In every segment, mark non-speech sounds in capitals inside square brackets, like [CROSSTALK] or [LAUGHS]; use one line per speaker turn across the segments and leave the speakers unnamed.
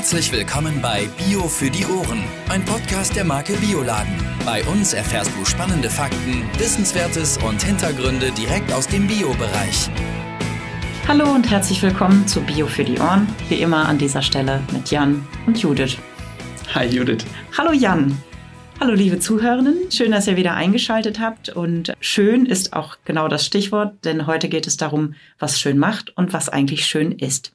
Herzlich willkommen bei Bio für die Ohren, ein Podcast der Marke Bioladen. Bei uns erfährst du spannende Fakten, Wissenswertes und Hintergründe direkt aus dem Bio-Bereich.
Hallo und herzlich willkommen zu Bio für die Ohren. Wie immer an dieser Stelle mit Jan und Judith.
Hi Judith.
Hallo Jan. Hallo liebe Zuhörenden, schön, dass ihr wieder eingeschaltet habt und schön ist auch genau das Stichwort, denn heute geht es darum, was schön macht und was eigentlich schön ist.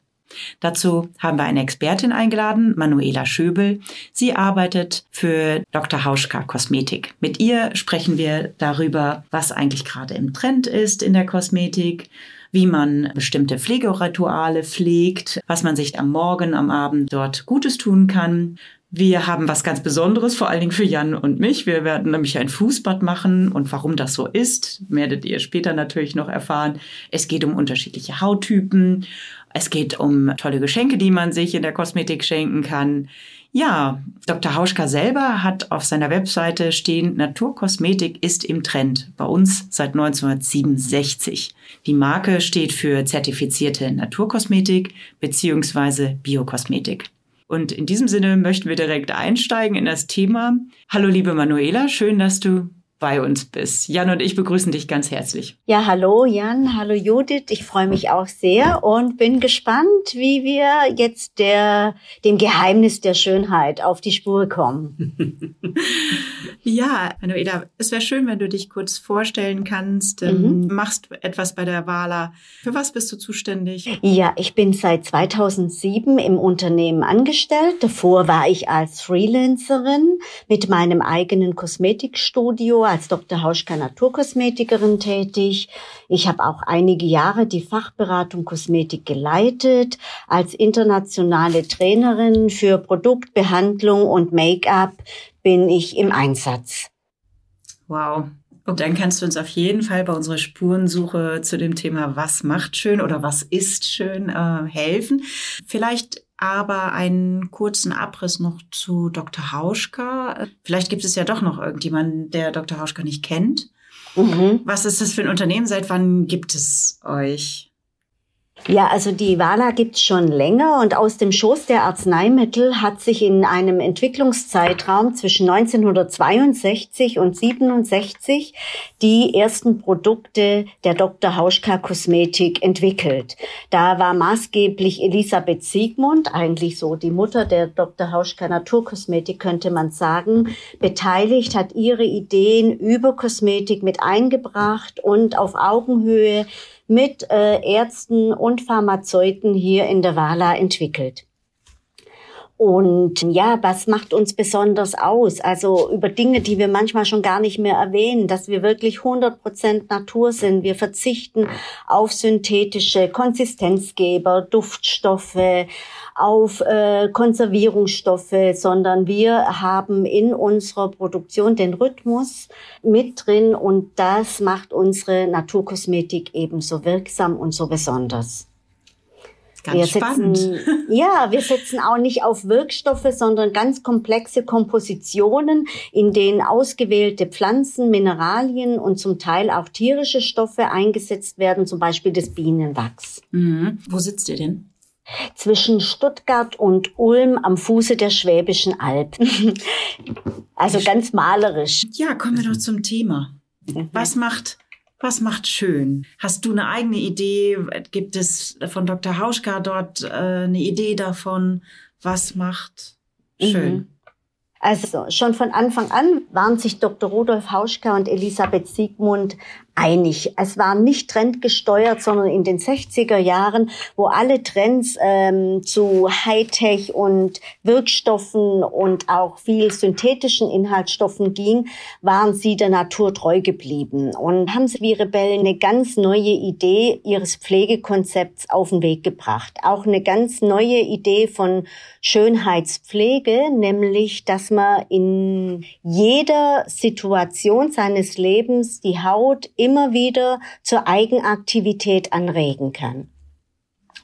Dazu haben wir eine Expertin eingeladen, Manuela Schöbel. Sie arbeitet für Dr. Hauschka Kosmetik. Mit ihr sprechen wir darüber, was eigentlich gerade im Trend ist in der Kosmetik, wie man bestimmte Pflegerituale pflegt, was man sich am Morgen, am Abend dort Gutes tun kann. Wir haben was ganz Besonderes, vor allen Dingen für Jan und mich. Wir werden nämlich ein Fußbad machen und warum das so ist, werdet ihr später natürlich noch erfahren. Es geht um unterschiedliche Hauttypen es geht um tolle Geschenke, die man sich in der Kosmetik schenken kann. Ja, Dr. Hauschka selber hat auf seiner Webseite stehen, Naturkosmetik ist im Trend. Bei uns seit 1967. Die Marke steht für zertifizierte Naturkosmetik beziehungsweise Biokosmetik. Und in diesem Sinne möchten wir direkt einsteigen in das Thema. Hallo liebe Manuela, schön, dass du bei uns bist. Jan und ich begrüßen dich ganz herzlich.
Ja, hallo Jan, hallo Judith. Ich freue mich auch sehr und bin gespannt, wie wir jetzt der, dem Geheimnis der Schönheit auf die Spur kommen. [LAUGHS]
ja, Manuela, es wäre schön, wenn du dich kurz vorstellen kannst. Ähm, mhm. Machst etwas bei der Wala. Für was bist du zuständig?
Ja, ich bin seit 2007 im Unternehmen angestellt. Davor war ich als Freelancerin mit meinem eigenen Kosmetikstudio als Dr. Hauschka Naturkosmetikerin tätig. Ich habe auch einige Jahre die Fachberatung Kosmetik geleitet, als internationale Trainerin für Produktbehandlung und Make-up bin ich im Einsatz.
Wow. Und dann kannst du uns auf jeden Fall bei unserer Spurensuche zu dem Thema, was macht schön oder was ist schön, äh, helfen. Vielleicht aber einen kurzen Abriss noch zu Dr. Hauschka. Vielleicht gibt es ja doch noch irgendjemanden, der Dr. Hauschka nicht kennt. Mhm. Was ist das für ein Unternehmen? Seit wann gibt es euch?
Ja, also die Wala gibt's schon länger und aus dem Schoß der Arzneimittel hat sich in einem Entwicklungszeitraum zwischen 1962 und 67 die ersten Produkte der Dr. Hauschka Kosmetik entwickelt. Da war maßgeblich Elisabeth Siegmund, eigentlich so die Mutter der Dr. Hauschka Naturkosmetik, könnte man sagen, beteiligt, hat ihre Ideen über Kosmetik mit eingebracht und auf Augenhöhe mit äh, Ärzten und Pharmazeuten hier in der Wala entwickelt. Und ja, was macht uns besonders aus? Also über Dinge, die wir manchmal schon gar nicht mehr erwähnen, dass wir wirklich 100 Prozent Natur sind. Wir verzichten auf synthetische Konsistenzgeber, Duftstoffe, auf äh, Konservierungsstoffe, sondern wir haben in unserer Produktion den Rhythmus mit drin und das macht unsere Naturkosmetik ebenso wirksam und so besonders.
Ganz wir spannend.
Setzen, [LAUGHS] ja, wir setzen auch nicht auf Wirkstoffe, sondern ganz komplexe Kompositionen, in denen ausgewählte Pflanzen, Mineralien und zum Teil auch tierische Stoffe eingesetzt werden, zum Beispiel das Bienenwachs.
Mhm. Wo sitzt ihr denn?
Zwischen Stuttgart und Ulm am Fuße der Schwäbischen Alb. [LAUGHS] also ganz malerisch.
Ja, kommen wir doch zum Thema. Mhm. Was macht was macht schön? Hast du eine eigene Idee? Gibt es von Dr. Hauschka dort äh, eine Idee davon, was macht schön? Mhm.
Also schon von Anfang an waren sich Dr. Rudolf Hauschka und Elisabeth Siegmund einig. Es war nicht trendgesteuert, sondern in den 60er Jahren, wo alle Trends ähm, zu Hightech und Wirkstoffen und auch viel synthetischen Inhaltsstoffen ging, waren sie der Natur treu geblieben und haben sie wie Rebellen eine ganz neue Idee ihres Pflegekonzepts auf den Weg gebracht. Auch eine ganz neue Idee von Schönheitspflege, nämlich, dass man in jeder Situation seines Lebens die Haut immer wieder zur Eigenaktivität anregen kann.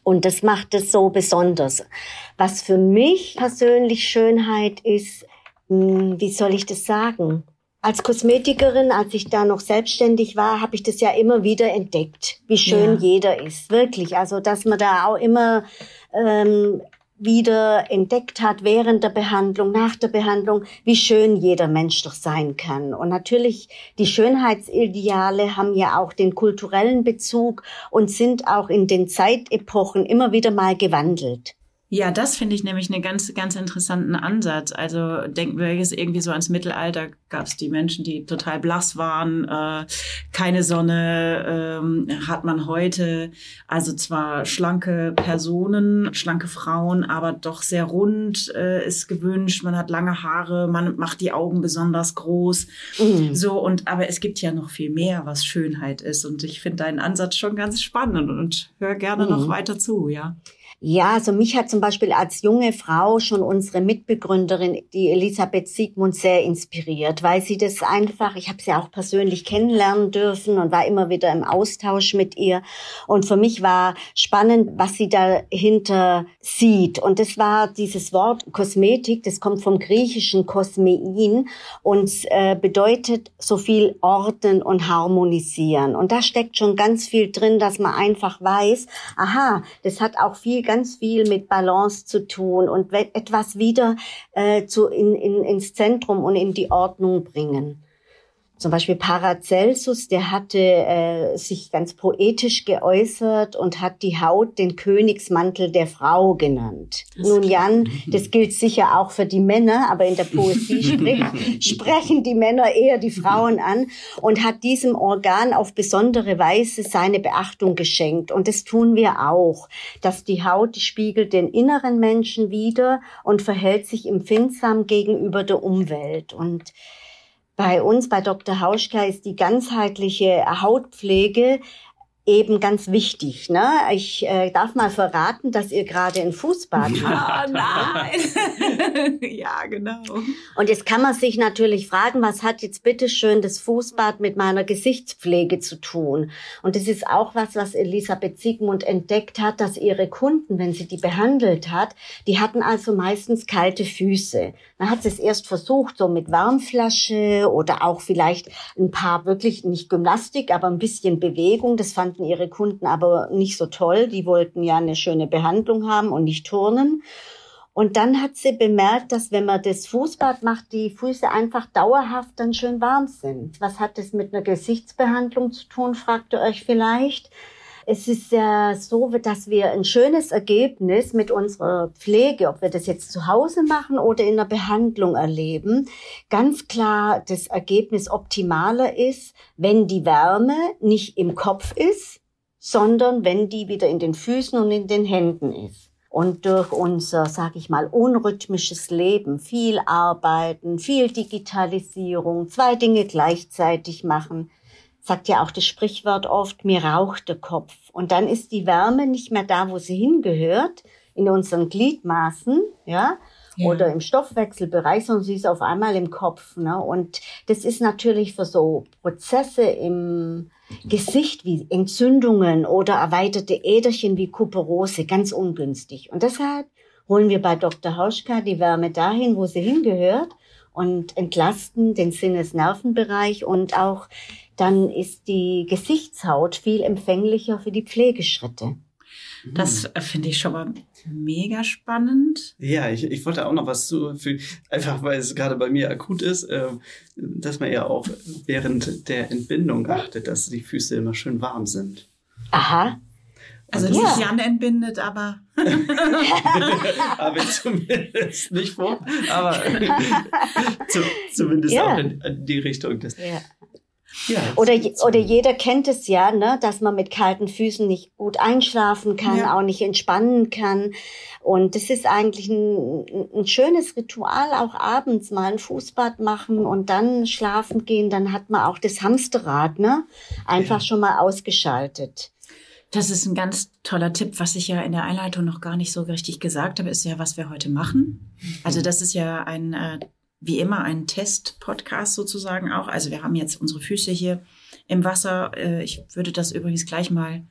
Und das macht es so besonders. Was für mich persönlich Schönheit ist, hm, wie soll ich das sagen? Als Kosmetikerin, als ich da noch selbstständig war, habe ich das ja immer wieder entdeckt, wie schön ja. jeder ist. Wirklich. Also, dass man da auch immer ähm, wieder entdeckt hat während der Behandlung, nach der Behandlung, wie schön jeder Mensch doch sein kann. Und natürlich, die Schönheitsideale haben ja auch den kulturellen Bezug und sind auch in den Zeitepochen immer wieder mal gewandelt.
Ja, das finde ich nämlich einen ganz, ganz interessanten Ansatz. Also denken wir jetzt irgendwie so ans Mittelalter, gab es die Menschen, die total blass waren, äh, keine Sonne, ähm, hat man heute also zwar schlanke Personen, schlanke Frauen, aber doch sehr rund äh, ist gewünscht. Man hat lange Haare, man macht die Augen besonders groß. Mhm. So, und aber es gibt ja noch viel mehr, was Schönheit ist. Und ich finde deinen Ansatz schon ganz spannend und höre gerne mhm. noch weiter zu, ja.
Ja, also mich hat zum Beispiel als junge Frau schon unsere Mitbegründerin, die Elisabeth Siegmund, sehr inspiriert, weil sie das einfach, ich habe sie auch persönlich kennenlernen dürfen und war immer wieder im Austausch mit ihr. Und für mich war spannend, was sie dahinter sieht. Und das war dieses Wort Kosmetik, das kommt vom griechischen Kosmein und äh, bedeutet so viel ordnen und harmonisieren. Und da steckt schon ganz viel drin, dass man einfach weiß, aha, das hat auch viel ganz viel mit Balance zu tun und etwas wieder äh, zu, in, in, ins Zentrum und in die Ordnung bringen. Zum Beispiel Paracelsus, der hatte äh, sich ganz poetisch geäußert und hat die Haut den Königsmantel der Frau genannt. Das Nun Jan, das gilt sicher auch für die Männer, aber in der Poesie [LAUGHS] sprich, sprechen die Männer eher die Frauen an und hat diesem Organ auf besondere Weise seine Beachtung geschenkt. Und das tun wir auch, dass die Haut die spiegelt den inneren Menschen wieder und verhält sich empfindsam gegenüber der Umwelt. Und bei uns, bei Dr. Hauschka, ist die ganzheitliche Hautpflege eben ganz wichtig. Ne? Ich äh, darf mal verraten, dass ihr gerade ein Fußbad
habt. Oh nein. [LAUGHS] ja, genau.
Und jetzt kann man sich natürlich fragen, was hat jetzt bitteschön das Fußbad mit meiner Gesichtspflege zu tun? Und das ist auch was, was Elisabeth Siegmund entdeckt hat, dass ihre Kunden, wenn sie die behandelt hat, die hatten also meistens kalte Füße. Dann hat sie es erst versucht, so mit Warmflasche oder auch vielleicht ein paar wirklich nicht Gymnastik, aber ein bisschen Bewegung. Das fand fanden ihre Kunden aber nicht so toll. Die wollten ja eine schöne Behandlung haben und nicht turnen. Und dann hat sie bemerkt, dass wenn man das Fußbad macht, die Füße einfach dauerhaft dann schön warm sind. Was hat das mit einer Gesichtsbehandlung zu tun, fragt ihr euch vielleicht. Es ist ja so, dass wir ein schönes Ergebnis mit unserer Pflege, ob wir das jetzt zu Hause machen oder in der Behandlung erleben, ganz klar das Ergebnis optimaler ist, wenn die Wärme nicht im Kopf ist, sondern wenn die wieder in den Füßen und in den Händen ist. Und durch unser, sag ich mal, unrhythmisches Leben, viel Arbeiten, viel Digitalisierung, zwei Dinge gleichzeitig machen, sagt ja auch das Sprichwort oft, mir raucht der Kopf. Und dann ist die Wärme nicht mehr da, wo sie hingehört, in unseren Gliedmaßen, ja, ja. oder im Stoffwechselbereich, sondern sie ist auf einmal im Kopf. Ne? Und das ist natürlich für so Prozesse im Gesicht wie Entzündungen oder erweiterte Äderchen wie Kuperose ganz ungünstig. Und deshalb holen wir bei Dr. Hauschka die Wärme dahin, wo sie hingehört und entlasten den Sinnesnervenbereich und auch dann ist die Gesichtshaut viel empfänglicher für die Pflegeschritte.
Das äh, finde ich schon mal mega spannend.
Ja, ich, ich wollte auch noch was zu, für, einfach weil es gerade bei mir akut ist, äh, dass man ja auch während der Entbindung achtet, dass die Füße immer schön warm sind.
Aha.
Also nicht ja. Jan entbindet, aber. [LAUGHS]
aber zumindest nicht vor, aber [LAUGHS] zu, zumindest ja. auch in, in, die Richtung. Des, ja.
Ja, oder, oder jeder kennt es ja, ne, dass man mit kalten Füßen nicht gut einschlafen kann, ja. auch nicht entspannen kann. Und das ist eigentlich ein, ein schönes Ritual, auch abends mal ein Fußbad machen und dann schlafen gehen. Dann hat man auch das Hamsterrad, ne, einfach ja. schon mal ausgeschaltet.
Das ist ein ganz toller Tipp, was ich ja in der Einleitung noch gar nicht so richtig gesagt habe, ist ja, was wir heute machen. Also das ist ja ein äh, wie immer ein Test-Podcast sozusagen auch. Also wir haben jetzt unsere Füße hier im Wasser. Äh, ich würde das übrigens gleich mal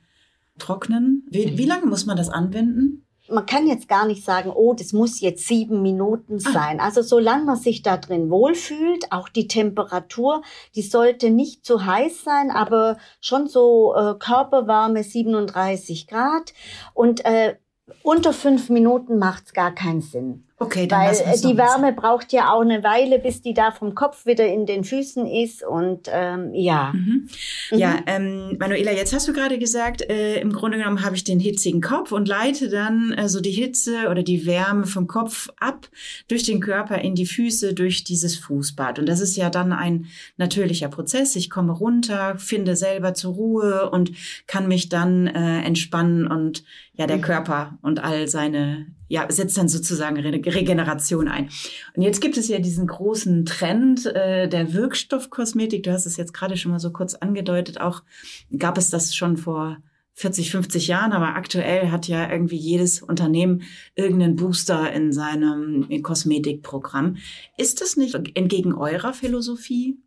trocknen. Wie, wie lange muss man das anwenden?
Man kann jetzt gar nicht sagen, oh, das muss jetzt sieben Minuten ah. sein. Ah. Also solange man sich da drin wohlfühlt, auch die Temperatur, die sollte nicht zu heiß sein, aber schon so äh, körperwarme 37 Grad. Und äh, unter fünf Minuten macht's gar keinen Sinn.
Okay, dann
Weil äh, die Wärme braucht ja auch eine Weile, bis die da vom Kopf wieder in den Füßen ist. Und ähm, ja.
Mhm. Ja, ähm, Manuela, jetzt hast du gerade gesagt, äh, im Grunde genommen habe ich den hitzigen Kopf und leite dann äh, so die Hitze oder die Wärme vom Kopf ab durch den Körper in die Füße durch dieses Fußbad. Und das ist ja dann ein natürlicher Prozess. Ich komme runter, finde selber zur Ruhe und kann mich dann äh, entspannen und ja, der Körper und all seine, ja, setzt dann sozusagen Re Regeneration ein. Und jetzt gibt es ja diesen großen Trend äh, der Wirkstoffkosmetik. Du hast es jetzt gerade schon mal so kurz angedeutet. Auch gab es das schon vor 40, 50 Jahren, aber aktuell hat ja irgendwie jedes Unternehmen irgendeinen Booster in seinem Kosmetikprogramm. Ist das nicht entgegen eurer Philosophie?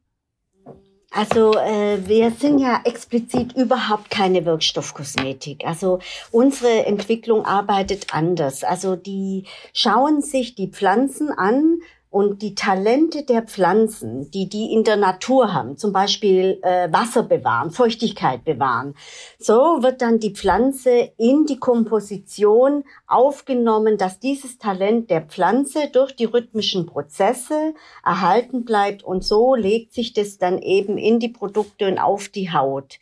Also äh, wir sind ja explizit überhaupt keine Wirkstoffkosmetik. Also unsere Entwicklung arbeitet anders. Also die schauen sich die Pflanzen an und die Talente der Pflanzen, die die in der Natur haben, zum Beispiel äh, Wasser bewahren, Feuchtigkeit bewahren. So wird dann die Pflanze in die Komposition aufgenommen, dass dieses Talent der Pflanze durch die rhythmischen Prozesse erhalten bleibt und so legt sich das dann eben in die Produkte und auf die Haut.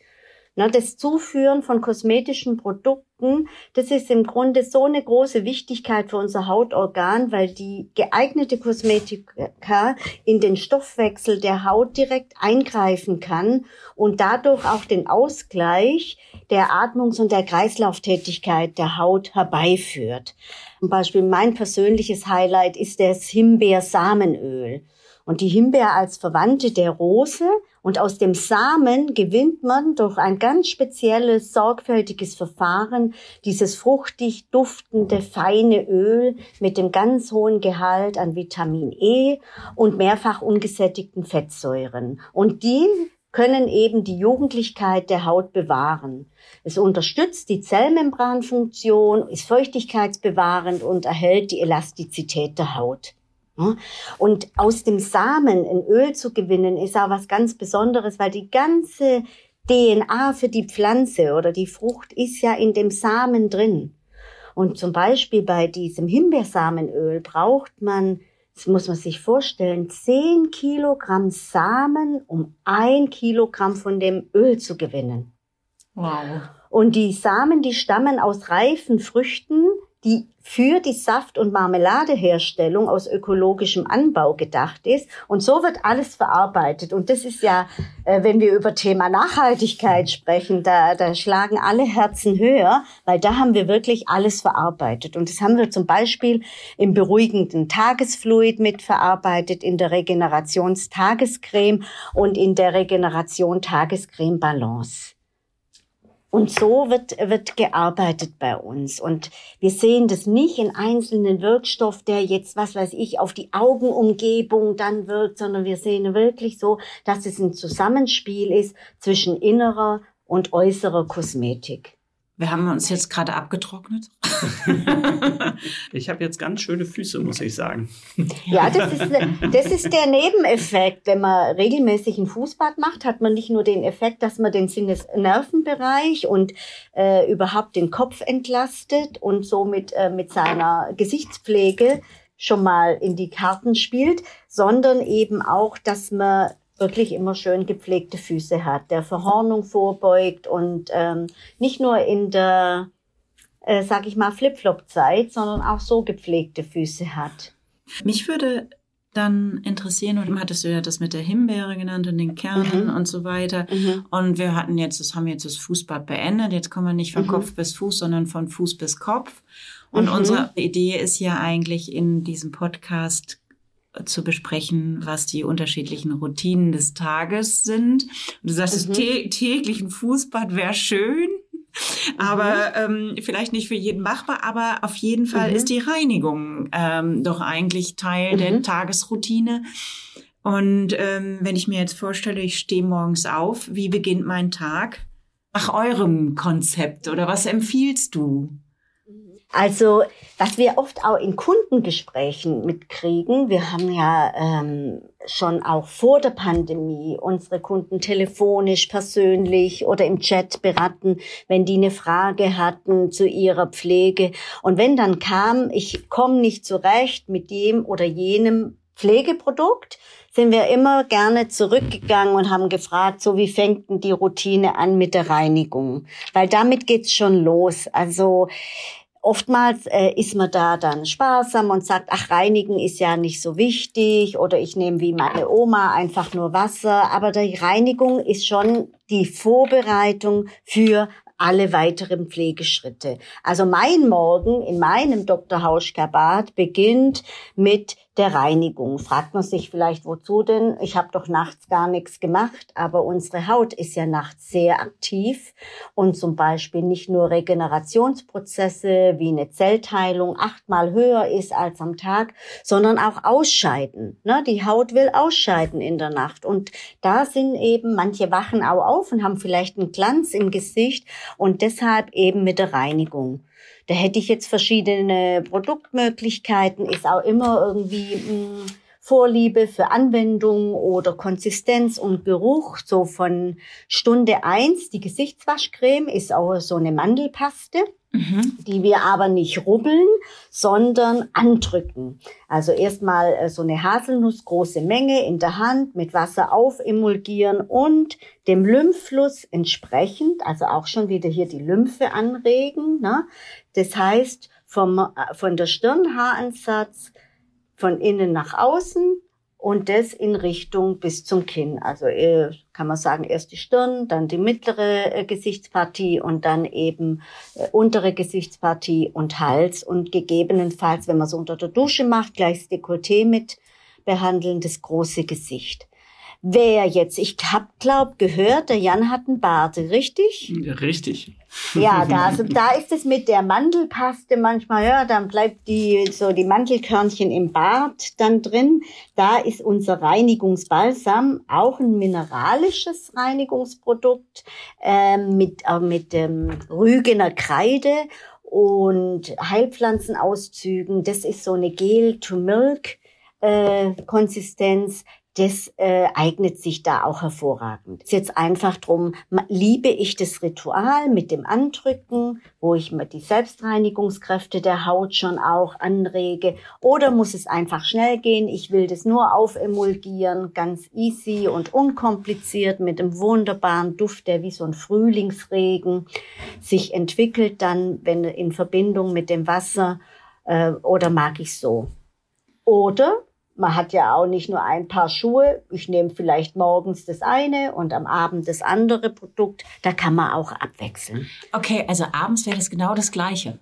Na, das Zuführen von kosmetischen Produkten, das ist im Grunde so eine große Wichtigkeit für unser Hautorgan, weil die geeignete Kosmetika in den Stoffwechsel der Haut direkt eingreifen kann und dadurch auch den Ausgleich der Atmungs- und der Kreislauftätigkeit der Haut herbeiführt. Zum Beispiel mein persönliches Highlight ist das Himbeersamenöl. Und die Himbeer als Verwandte der Rose und aus dem Samen gewinnt man durch ein ganz spezielles, sorgfältiges Verfahren dieses fruchtig duftende, feine Öl mit dem ganz hohen Gehalt an Vitamin E und mehrfach ungesättigten Fettsäuren. Und die können eben die Jugendlichkeit der Haut bewahren. Es unterstützt die Zellmembranfunktion, ist feuchtigkeitsbewahrend und erhält die Elastizität der Haut. Und aus dem Samen ein Öl zu gewinnen, ist auch was ganz Besonderes, weil die ganze DNA für die Pflanze oder die Frucht ist ja in dem Samen drin. Und zum Beispiel bei diesem Himbeersamenöl braucht man, das muss man sich vorstellen, 10 Kilogramm Samen, um ein Kilogramm von dem Öl zu gewinnen.
Wow.
Und die Samen, die stammen aus reifen Früchten, die für die Saft- und Marmeladeherstellung aus ökologischem Anbau gedacht ist. Und so wird alles verarbeitet. Und das ist ja, äh, wenn wir über Thema Nachhaltigkeit sprechen, da, da schlagen alle Herzen höher, weil da haben wir wirklich alles verarbeitet. Und das haben wir zum Beispiel im beruhigenden Tagesfluid mitverarbeitet, in der Regenerationstagescreme und in der Regeneration Tagescreme Balance. Und so wird, wird gearbeitet bei uns. Und wir sehen das nicht in einzelnen Wirkstoff, der jetzt, was weiß ich, auf die Augenumgebung dann wirkt, sondern wir sehen wirklich so, dass es ein Zusammenspiel ist zwischen innerer und äußerer Kosmetik.
Wir haben uns jetzt gerade abgetrocknet. [LAUGHS]
Ich habe jetzt ganz schöne Füße, muss ich sagen.
Ja, das ist, das ist der Nebeneffekt. Wenn man regelmäßig ein Fußbad macht, hat man nicht nur den Effekt, dass man den Sinnesnervenbereich und äh, überhaupt den Kopf entlastet und somit äh, mit seiner Gesichtspflege schon mal in die Karten spielt, sondern eben auch, dass man wirklich immer schön gepflegte Füße hat, der Verhornung vorbeugt und ähm, nicht nur in der, äh, sag ich mal, Flip-Flop-Zeit, sondern auch so gepflegte Füße hat.
Mich würde dann interessieren, und hattest du ja das mit der Himbeere genannt und den Kernen
Mhm.
und so weiter.
Mhm.
Und wir hatten jetzt, das haben wir jetzt das Fußbad beendet. Jetzt kommen wir nicht von
Mhm.
Kopf bis Fuß, sondern von Fuß bis Kopf. Und
Mhm.
unsere Idee ist ja eigentlich in diesem Podcast zu besprechen, was die unterschiedlichen Routinen des Tages sind. Und du sagst,
Mhm.
tä täglich ein Fußbad wäre schön. Aber ähm, vielleicht nicht für jeden machbar, aber auf jeden Fall
Mhm.
ist die Reinigung ähm, doch eigentlich Teil der
Mhm.
Tagesroutine. Und ähm, wenn ich mir jetzt vorstelle, ich stehe morgens auf, wie beginnt mein Tag? Nach eurem Konzept oder was empfiehlst du?
Also, was wir oft auch in Kundengesprächen mitkriegen, wir haben ja ähm, schon auch vor der Pandemie unsere Kunden telefonisch, persönlich oder im Chat beraten, wenn die eine Frage hatten zu ihrer Pflege. Und wenn dann kam, ich komme nicht zurecht mit dem oder jenem Pflegeprodukt, sind wir immer gerne zurückgegangen und haben gefragt, so wie fängt denn die Routine an mit der Reinigung? Weil damit geht's schon los. Also oftmals äh, ist man da dann sparsam und sagt, ach, reinigen ist ja nicht so wichtig oder ich nehme wie meine Oma einfach nur Wasser. Aber die Reinigung ist schon die Vorbereitung für alle weiteren Pflegeschritte. Also mein Morgen in meinem Dr. Hauschka Bad beginnt mit der Reinigung. Fragt man sich vielleicht, wozu denn? Ich habe doch nachts gar nichts gemacht, aber unsere Haut ist ja nachts sehr aktiv und zum Beispiel nicht nur Regenerationsprozesse wie eine Zellteilung achtmal höher ist als am Tag, sondern auch Ausscheiden. Ne? Die Haut will ausscheiden in der Nacht und da sind eben manche wachen auch auf und haben vielleicht einen Glanz im Gesicht und deshalb eben mit der Reinigung. Da hätte ich jetzt verschiedene Produktmöglichkeiten, ist auch immer irgendwie mh, hm, Vorliebe für Anwendung oder Konsistenz und Geruch. So von Stunde eins die Gesichtswaschcreme ist auch so eine Mandelpaste mhm. die wir aber nicht rubbeln, sondern andrücken. Also erstmal äh, so eine Haselnuss, große Menge in der Hand mit Wasser aufemulgieren und dem Lymphfluss entsprechend, also auch schon wieder hier die Lymphe anregen. Ne? Das heißt, vom, äh, von der Stirnhaaransatz von innen nach außen und das in Richtung bis zum Kinn. Also äh, kann man sagen, erst die Stirn, dann die mittlere äh, Gesichtspartie und dann eben äh, untere Gesichtspartie und Hals und gegebenenfalls, wenn man es unter der Dusche macht, gleich das Dekolleté mit behandeln, das große Gesicht. Wer jetzt, ich hab glaub gehört, der Jan hat einen Bart, richtig?
Richtig.
Ja, [LAUGHS] da, also, da ist es mit der Mandelpaste manchmal, ja, dann bleibt die, so die Mandelkörnchen im Bart dann drin. Da ist unser Reinigungsbalsam auch ein mineralisches Reinigungsprodukt äh, mit, äh, mit ähm, Rügener Kreide und Heilpflanzenauszügen. Das ist so eine Gel-to-Milk. Das äh, eignet sich da auch hervorragend. Es ist jetzt einfach drum, liebe ich das Ritual mit dem Andrücken, wo ich mir die Selbstreinigungskräfte der Haut schon auch anrege, oder muss es einfach schnell gehen? Ich will das nur aufemulgieren, ganz easy und unkompliziert mit dem wunderbaren Duft, der wie so ein Frühlingsregen sich entwickelt dann, wenn in Verbindung mit dem Wasser, äh, oder mag ich so? Oder man hat ja auch nicht nur ein Paar Schuhe. Ich nehme vielleicht morgens das eine und am Abend das andere Produkt. Da kann man auch abwechseln.
Okay, also abends wäre das genau das Gleiche.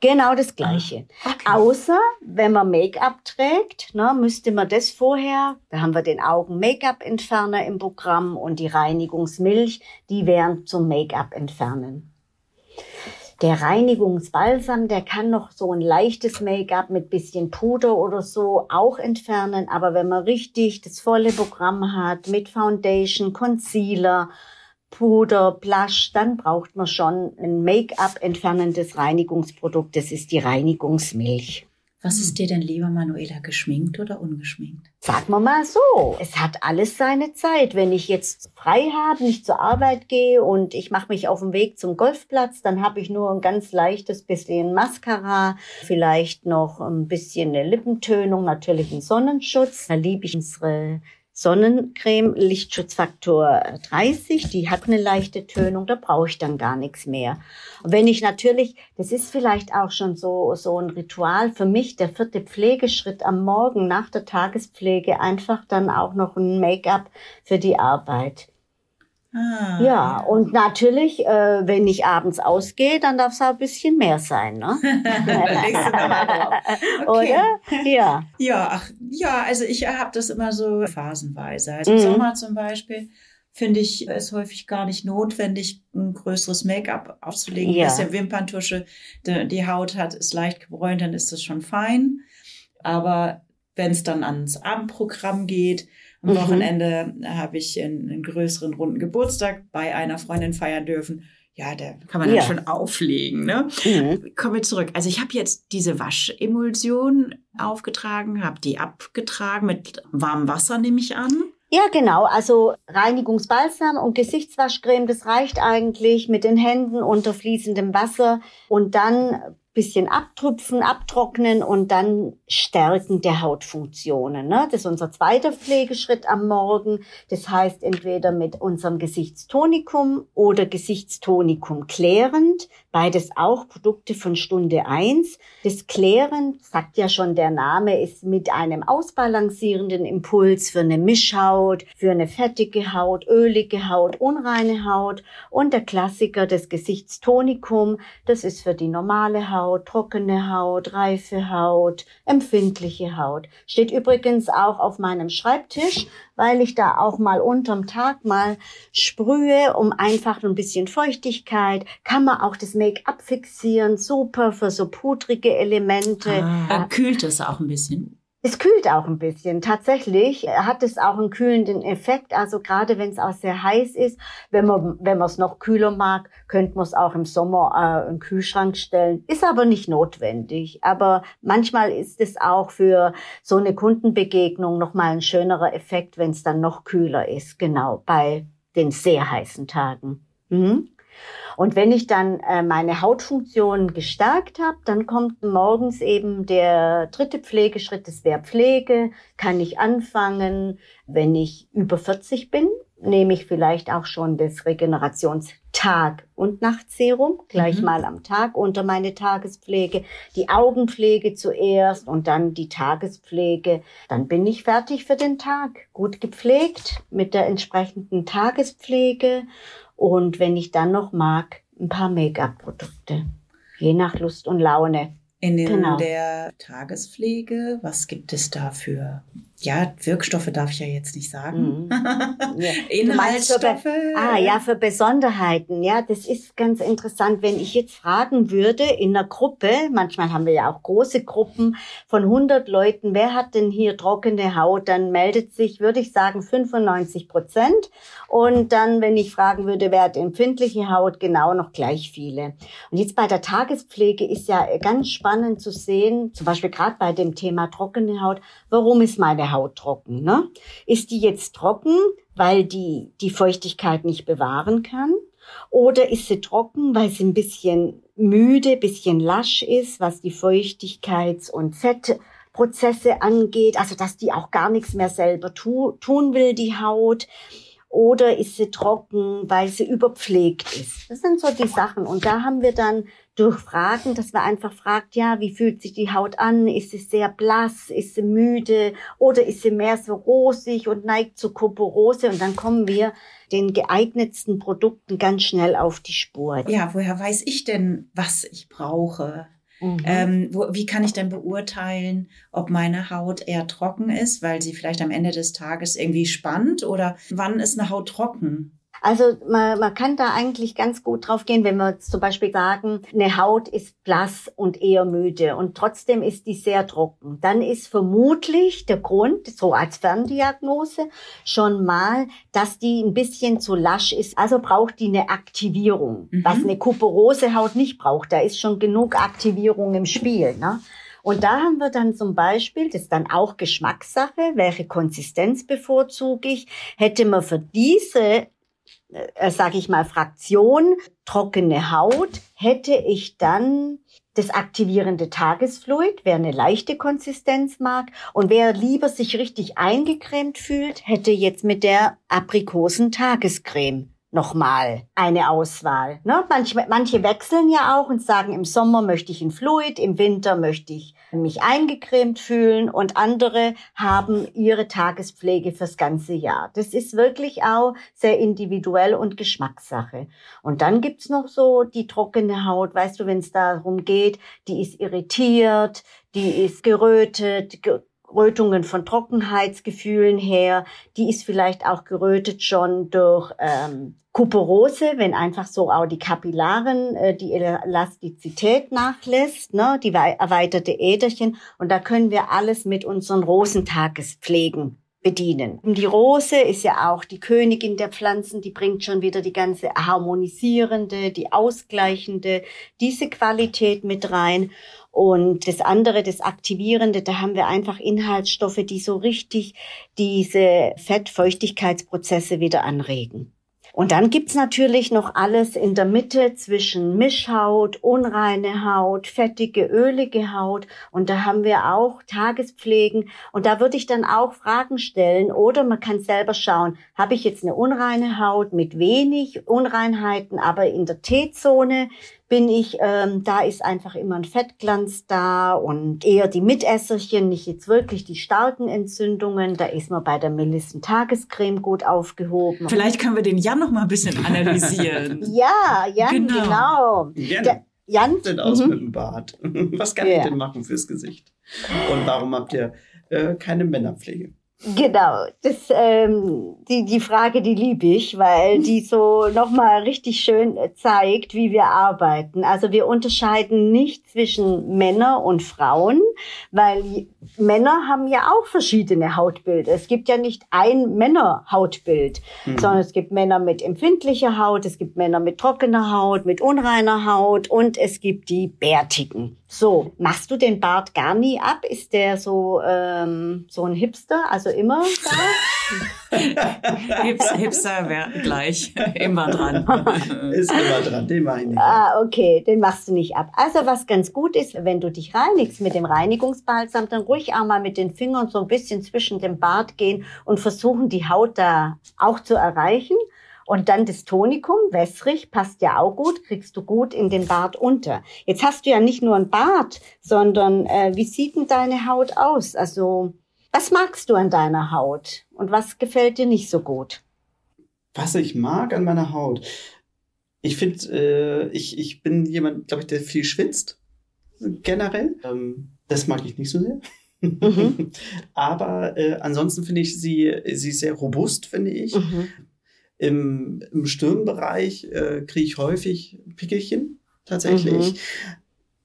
Genau das Gleiche. Ah, okay. Außer, wenn man Make-up trägt, ne, müsste man das vorher, da haben wir den Augen-Make-up-Entferner im Programm und die Reinigungsmilch, die wären zum Make-up entfernen. Der Reinigungsbalsam, der kann noch so ein leichtes Make-up mit bisschen Puder oder so auch entfernen. Aber wenn man richtig das volle Programm hat mit Foundation, Concealer, Puder, Blush, dann braucht man schon ein Make-up entfernendes Reinigungsprodukt. Das ist die Reinigungsmilch.
Was ist dir denn lieber, Manuela, geschminkt oder ungeschminkt?
Sagen wir mal so, es hat alles seine Zeit. Wenn ich jetzt frei habe, nicht zur Arbeit gehe und ich mache mich auf den Weg zum Golfplatz, dann habe ich nur ein ganz leichtes bisschen Mascara, vielleicht noch ein bisschen eine Lippentönung, natürlich einen Sonnenschutz. Da liebe ich unsere Sonnencreme Lichtschutzfaktor 30, die hat eine leichte Tönung, da brauche ich dann gar nichts mehr. Und wenn ich natürlich, das ist vielleicht auch schon so, so ein Ritual für mich, der vierte Pflegeschritt am Morgen nach der Tagespflege, einfach dann auch noch ein Make-up für die arbeit. Ah, ja, und natürlich, äh, wenn ich abends ausgehe, dann darf es auch ein bisschen mehr sein, ne? [LAUGHS] [LAUGHS]
okay. Oder? Ja. Ja, ach, ja, also ich habe das immer so phasenweise. Also im mhm. Sommer zum Beispiel finde ich es häufig gar nicht notwendig, ein größeres Make-up aufzulegen. Ja. Ein bisschen Wimperntusche, die, die Haut hat, ist leicht gebräunt, dann ist das schon fein. Aber wenn es dann ans Abendprogramm geht, am mhm. Wochenende habe ich in, in größeren runden Geburtstag bei einer Freundin feiern dürfen. ja, da kann man ja. dann schon auflegen. Ne?
Mhm.
Kommen wir zurück. Also ich habe jetzt diese Waschemulsion aufgetragen, habe die abgetragen mit warmem Wasser, nehme ich an.
Ja, genau. Also Reinigungsbalsam und Gesichtswaschcreme, das reicht eigentlich mit den Händen unter fließendem Wasser und dann bisschen abtrüpfen, abtrocknen und dann Stärken der Hautfunktionen. Ne? Das ist unser zweiter Pflegeschritt am Morgen. Das heißt entweder mit unserem Gesichtstonikum oder Gesichtstonikum klärend. Beides auch Produkte von Stunde eins. Das klärend, sagt ja schon der Name, ist mit einem ausbalancierenden Impuls für eine Mischhaut, für eine fettige Haut, ölige Haut, unreine Haut. Und der Klassiker, das Gesichtstonikum, das ist für die normale Haut Haut, trockene Haut, reife Haut, empfindliche Haut. Steht übrigens auch auf meinem Schreibtisch, weil ich da auch mal unterm Tag mal sprühe, um einfach ein bisschen Feuchtigkeit. Kann man auch das Make-up fixieren, super für so pudrige Elemente.
Ah, kühlt es auch ein bisschen.
Es kühlt auch ein bisschen. Tatsächlich hat es auch einen kühlenden Effekt. Also gerade wenn es auch sehr heiß ist, wenn man wenn man es noch kühler mag, könnte man es auch im Sommer äh, den Kühlschrank stellen. Ist aber nicht notwendig. Aber manchmal ist es auch für so eine Kundenbegegnung noch mal ein schönerer Effekt, wenn es dann noch kühler ist. Genau bei den sehr heißen Tagen. Mhm. Und wenn ich dann äh, meine Hautfunktion gestärkt habe, dann kommt morgens eben der dritte Pflegeschritt, das wäre Pflege. Kann ich anfangen, wenn ich über 40 bin, nehme ich vielleicht auch schon das Regenerationstag- und Nachtserum gleich mhm. mal am Tag unter meine Tagespflege. Die Augenpflege zuerst und dann die Tagespflege. Dann bin ich fertig für den Tag. Gut gepflegt mit der entsprechenden Tagespflege und wenn ich dann noch mag, ein paar Make-up-Produkte. Je nach Lust und Laune.
In genau. der Tagespflege, was gibt es da für ja, Wirkstoffe darf ich ja jetzt nicht sagen. Mhm. [LAUGHS]
Ja. Inhaltsstoffe. ah, ja, für Besonderheiten. Ja, das ist ganz interessant. Wenn ich jetzt fragen würde in einer Gruppe, manchmal haben wir ja auch große Gruppen von 100 Leuten, wer hat denn hier trockene Haut, dann meldet sich, würde ich sagen, 95 Prozent. Und dann, wenn ich fragen würde, wer hat empfindliche Haut, genau noch gleich viele. Und jetzt bei der Tagespflege ist ja ganz spannend zu sehen, zum Beispiel gerade bei dem Thema trockene Haut, warum ist meine Haut trocken. Ne? Ist die jetzt trocken, weil die die Feuchtigkeit nicht bewahren kann? Oder ist sie trocken, weil sie ein bisschen müde, bisschen lasch ist, was die Feuchtigkeits- und Fettprozesse angeht? Also, dass die auch gar nichts mehr selber tu tun will, die Haut. Oder ist sie trocken, weil sie überpflegt ist? Das sind so die Sachen. Und da haben wir dann durch Fragen, dass man einfach fragt, ja, wie fühlt sich die Haut an? Ist sie sehr blass? Ist sie müde? Oder ist sie mehr so rosig und neigt zur Kuporose? Und dann kommen wir den geeignetsten Produkten ganz schnell auf die Spur.
Ja, woher weiß ich denn, was ich brauche? Mhm. Ähm, wo, wie kann ich denn beurteilen, ob meine Haut eher trocken ist, weil sie vielleicht am Ende des Tages irgendwie spannt oder wann ist eine Haut trocken?
Also man, man kann da eigentlich ganz gut drauf gehen, wenn wir zum Beispiel sagen, eine Haut ist blass und eher müde und trotzdem ist die sehr trocken. Dann ist vermutlich der Grund, so als Ferndiagnose, schon mal, dass die ein bisschen zu lasch ist. Also braucht die eine Aktivierung, mhm. was eine kuperose Haut nicht braucht. Da ist schon genug Aktivierung im Spiel. Ne? Und da haben wir dann zum Beispiel, das ist dann auch Geschmackssache, welche Konsistenz bevorzuge ich, hätte man für diese äh, sage ich mal, Fraktion, trockene Haut, hätte ich dann das aktivierende Tagesfluid, wer eine leichte Konsistenz mag und wer lieber sich richtig eingecremt fühlt, hätte jetzt mit der Aprikosen Tagescreme nochmal eine Auswahl. Ne? Manche, manche wechseln ja auch und sagen, im Sommer möchte ich ein Fluid, im Winter möchte ich mich eingecremt fühlen und andere haben ihre Tagespflege fürs ganze Jahr. Das ist wirklich auch sehr individuell und Geschmackssache. Und dann gibt's noch so die trockene Haut, weißt du, wenn es darum geht, die ist irritiert, die ist gerötet, Rötungen von Trockenheitsgefühlen her. Die ist vielleicht auch gerötet schon durch ähm, Kuperose, wenn einfach so auch die Kapillaren, äh, die Elastizität nachlässt, ne, die erweiterte Äderchen. Und da können wir alles mit unseren Rosentagespflegen bedienen. Die Rose ist ja auch die Königin der Pflanzen, die bringt schon wieder die ganze harmonisierende, die ausgleichende, diese Qualität mit rein. Und das andere, das Aktivierende, da haben wir einfach Inhaltsstoffe, die so richtig diese Fettfeuchtigkeitsprozesse wieder anregen. Und dann gibt's natürlich noch alles in der Mitte zwischen Mischhaut, unreine Haut, fettige, ölige Haut. Und da haben wir auch Tagespflegen. Und da würde ich dann auch Fragen stellen. Oder man kann selber schauen, habe ich jetzt eine unreine Haut mit wenig Unreinheiten, aber in der T-Zone bin ich, ähm, da ist einfach immer ein Fettglanz da und eher die Mitesserchen, nicht jetzt wirklich die starken Entzündungen. Da ist man bei der Melissen Tagescreme gut aufgehoben.
Vielleicht können wir den Jan noch mal ein bisschen [LAUGHS] analysieren.
ja, Jan, genau. genau.
Jan, Der, Jan sieht aus mhm. mit dem Bart. Was kann ja. ich denn machen fürs Gesicht? Und warum habt ihr äh, keine Männerpflege?
Genau, das, ähm, die, die Frage, die liebe ich, weil die so nochmal richtig schön zeigt, wie wir arbeiten. Also wir unterscheiden nicht zwischen Männer und Frauen, weil Männer haben ja auch verschiedene Hautbilder. Es gibt ja nicht ein Männerhautbild, mhm. sondern es gibt Männer mit empfindlicher Haut, es gibt Männer mit trockener Haut, mit unreiner Haut und es gibt die Bärtigen. So, machst du den Bart gar nie ab? Ist der so, ähm, so ein Hipster, also immer
da? [LAUGHS] Hips, Hipster wäre gleich, [LAUGHS] immer dran. [LAUGHS]
ist immer dran, den mache ich nicht.
Ah, okay, den machst du nicht ab. Also was ganz gut ist, wenn du dich reinigst mit dem Reinigungsbalsam, dann ruhig auch mal mit den Fingern so ein bisschen zwischen dem Bart gehen und versuchen, die Haut da auch zu erreichen. Und dann das Tonikum, wässrig, passt ja auch gut, kriegst du gut in den Bart unter. Jetzt hast du ja nicht nur ein Bart, sondern äh, wie sieht denn deine Haut aus? Also, was magst du an deiner Haut und was gefällt dir nicht so gut?
Was ich mag an meiner Haut? Ich finde, äh, ich, ich bin jemand, glaube ich, der viel schwitzt, generell. Ähm, das mag ich nicht so sehr. Mhm. [LAUGHS] Aber äh, ansonsten finde ich sie, sie sehr robust, finde ich. Mhm. Im, im Stirnbereich äh, kriege ich häufig Pickelchen tatsächlich. Mhm.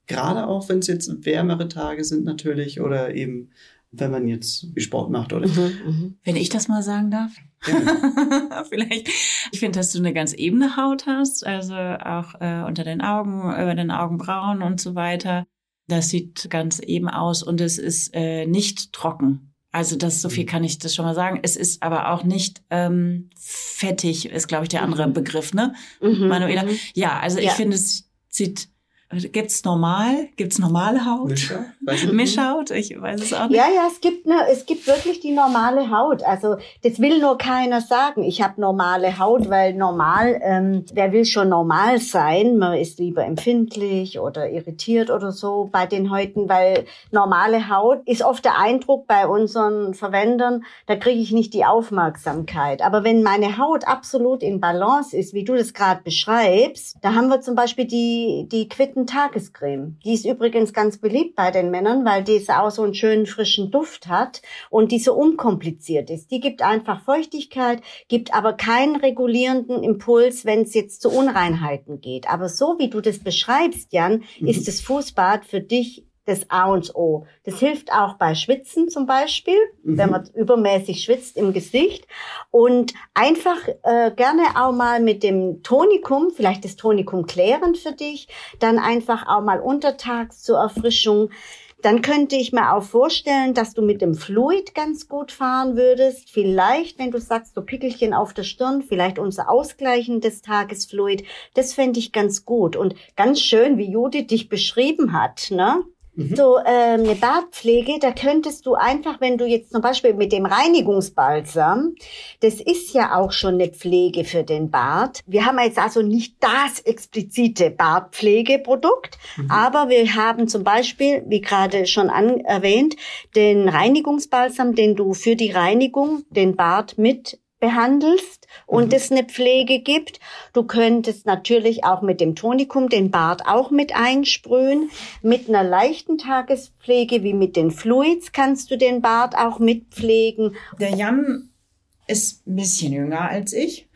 Gerade auch, wenn es jetzt wärmere Tage sind natürlich oder eben wenn man jetzt Sport macht oder. Mhm,
mhm. Wenn ich das mal sagen darf. Ja. [LAUGHS] Vielleicht. Ich finde, dass du eine ganz ebene Haut hast, also auch äh, unter den Augen, über den Augenbrauen und so weiter. Das sieht ganz eben aus und es ist äh, nicht trocken. Also das, so viel mhm. kann ich das schon mal sagen. Es ist aber auch nicht ähm, fettig, ist, glaube ich, der andere mhm. Begriff, ne? Mhm, Manuela. Mhm. Ja, also ja. ich finde, es sieht Gibt's normal? Gibt's normale Haut? Mischhaut? Mischhaut? Ich weiß es auch nicht.
Ja, ja, es gibt ne, es gibt wirklich die normale Haut. Also das will nur keiner sagen. Ich habe normale Haut, weil normal, ähm, wer will schon normal sein? Man ist lieber empfindlich oder irritiert oder so bei den Häuten, weil normale Haut ist oft der Eindruck bei unseren Verwendern, da kriege ich nicht die Aufmerksamkeit. Aber wenn meine Haut absolut in Balance ist, wie du das gerade beschreibst, da haben wir zum Beispiel die die Quitten Tagescreme. Die ist übrigens ganz beliebt bei den Männern, weil die auch so einen schönen frischen Duft hat und die so unkompliziert ist. Die gibt einfach Feuchtigkeit, gibt aber keinen regulierenden Impuls, wenn es jetzt zu Unreinheiten geht. Aber so wie du das beschreibst, Jan, mhm. ist das Fußbad für dich das A und O. Das hilft auch bei Schwitzen zum Beispiel, mhm. wenn man übermäßig schwitzt im Gesicht. Und einfach äh, gerne auch mal mit dem Tonikum, vielleicht das Tonikum klärend für dich, dann einfach auch mal untertags zur Erfrischung. Dann könnte ich mir auch vorstellen, dass du mit dem Fluid ganz gut fahren würdest. Vielleicht, wenn du sagst, so Pickelchen auf der Stirn, vielleicht unser ausgleichendes Tagesfluid. Das fände ich ganz gut. Und ganz schön, wie Judith dich beschrieben hat, ne? Mhm. So ähm, eine Bartpflege, da könntest du einfach, wenn du jetzt zum Beispiel mit dem Reinigungsbalsam, das ist ja auch schon eine Pflege für den Bart. Wir haben jetzt also nicht das explizite Bartpflegeprodukt, mhm. aber wir haben zum Beispiel, wie gerade schon an, erwähnt, den Reinigungsbalsam, den du für die Reinigung den Bart mit behandelst und mhm. es eine Pflege gibt. Du könntest natürlich auch mit dem Tonikum den Bart auch mit einsprühen. Mit einer leichten Tagespflege wie mit den Fluids kannst du den Bart auch mitpflegen.
Der Jan ist ein bisschen jünger als ich.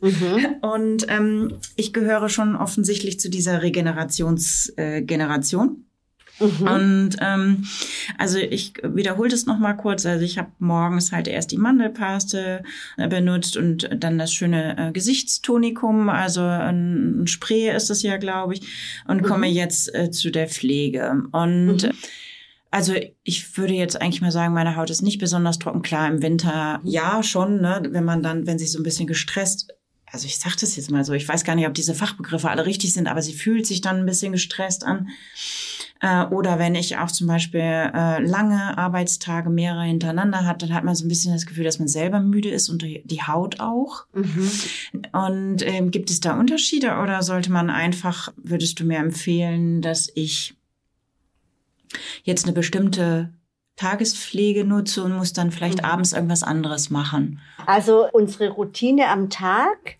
Mhm. [LAUGHS] Und ähm, ich gehöre schon offensichtlich zu dieser Regenerationsgeneration. Äh, Mhm. Und ähm, also ich wiederhole das nochmal kurz. Also ich habe morgens halt erst die Mandelpaste äh, benutzt und dann das schöne äh, Gesichtstonikum, also ein, ein Spray ist es ja, glaube ich, und mhm. komme jetzt äh, zu der Pflege. Und mhm. Also ich würde jetzt eigentlich mal sagen, meine Haut ist nicht besonders trocken. Klar, im Winter mhm. ja schon, ne? wenn man dann, wenn sich so ein bisschen gestresst also ich sage das jetzt mal so, ich weiß gar nicht, ob diese Fachbegriffe alle richtig sind, aber sie fühlt sich dann ein bisschen gestresst an. Äh, oder wenn ich auch zum Beispiel äh, lange Arbeitstage, mehrere hintereinander hat, dann hat man so ein bisschen das Gefühl, dass man selber müde ist und die Haut auch. Mhm. Und ähm, gibt es da Unterschiede oder sollte man einfach, würdest du mir empfehlen, dass ich jetzt eine bestimmte Tagespflege nutze und muss dann vielleicht mhm. abends irgendwas anderes machen?
Also unsere Routine am Tag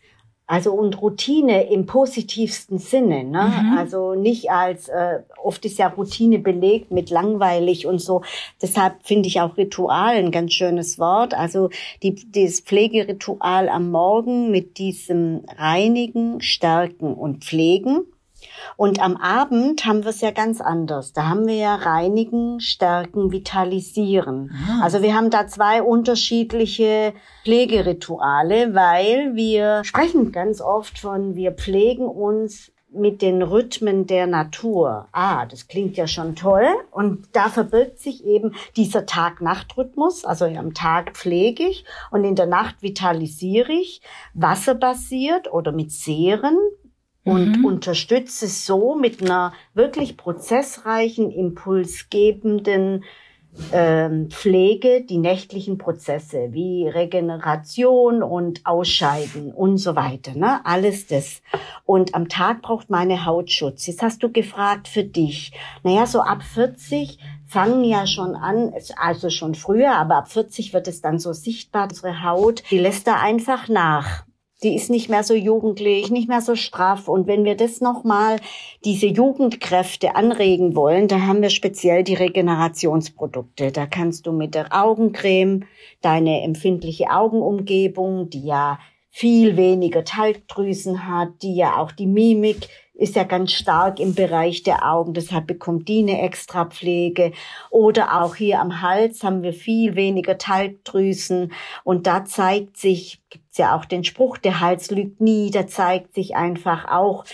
also und Routine im positivsten Sinne, ne? Mhm. Also nicht als äh, oft ist ja Routine belegt mit langweilig und so. Deshalb finde ich auch Ritual ein ganz schönes Wort. Also die, das Pflegeritual am Morgen mit diesem Reinigen, Stärken und Pflegen und am Abend haben wir es ja ganz anders. Da haben wir ja reinigen, stärken, vitalisieren. Ah. Also wir haben da zwei unterschiedliche Pflegerituale, weil wir sprechen ganz oft von, wir pflegen uns mit den Rhythmen der Natur. Ah, das klingt ja schon toll. Und da verbirgt sich eben dieser Tag-Nacht-Rhythmus. Also am Tag pflege ich und in der Nacht vitalisiere ich, wasserbasiert oder mit Seren, und mhm. unterstütze so mit einer wirklich prozessreichen, impulsgebenden ähm, Pflege die nächtlichen Prozesse wie Regeneration und Ausscheiden und so weiter. Ne? Alles das. Und am Tag braucht meine Haut Schutz. Jetzt hast du gefragt für dich. Naja, so ab 40 fangen ja schon an, also schon früher, aber ab 40 wird es dann so sichtbar, unsere Haut, die lässt da einfach nach die ist nicht mehr so jugendlich, nicht mehr so straff. Und wenn wir das nochmal, diese Jugendkräfte anregen wollen, da haben wir speziell die Regenerationsprodukte. Da kannst du mit der Augencreme deine empfindliche Augenumgebung, die ja viel weniger Talgdrüsen hat, die ja auch die Mimik ist ja ganz stark im Bereich der Augen, deshalb bekommt die eine Extrapflege. Oder auch hier am Hals haben wir viel weniger Talgdrüsen. Und da zeigt sich, gibt's ja auch den Spruch, der Hals lügt nie, da zeigt sich einfach auch,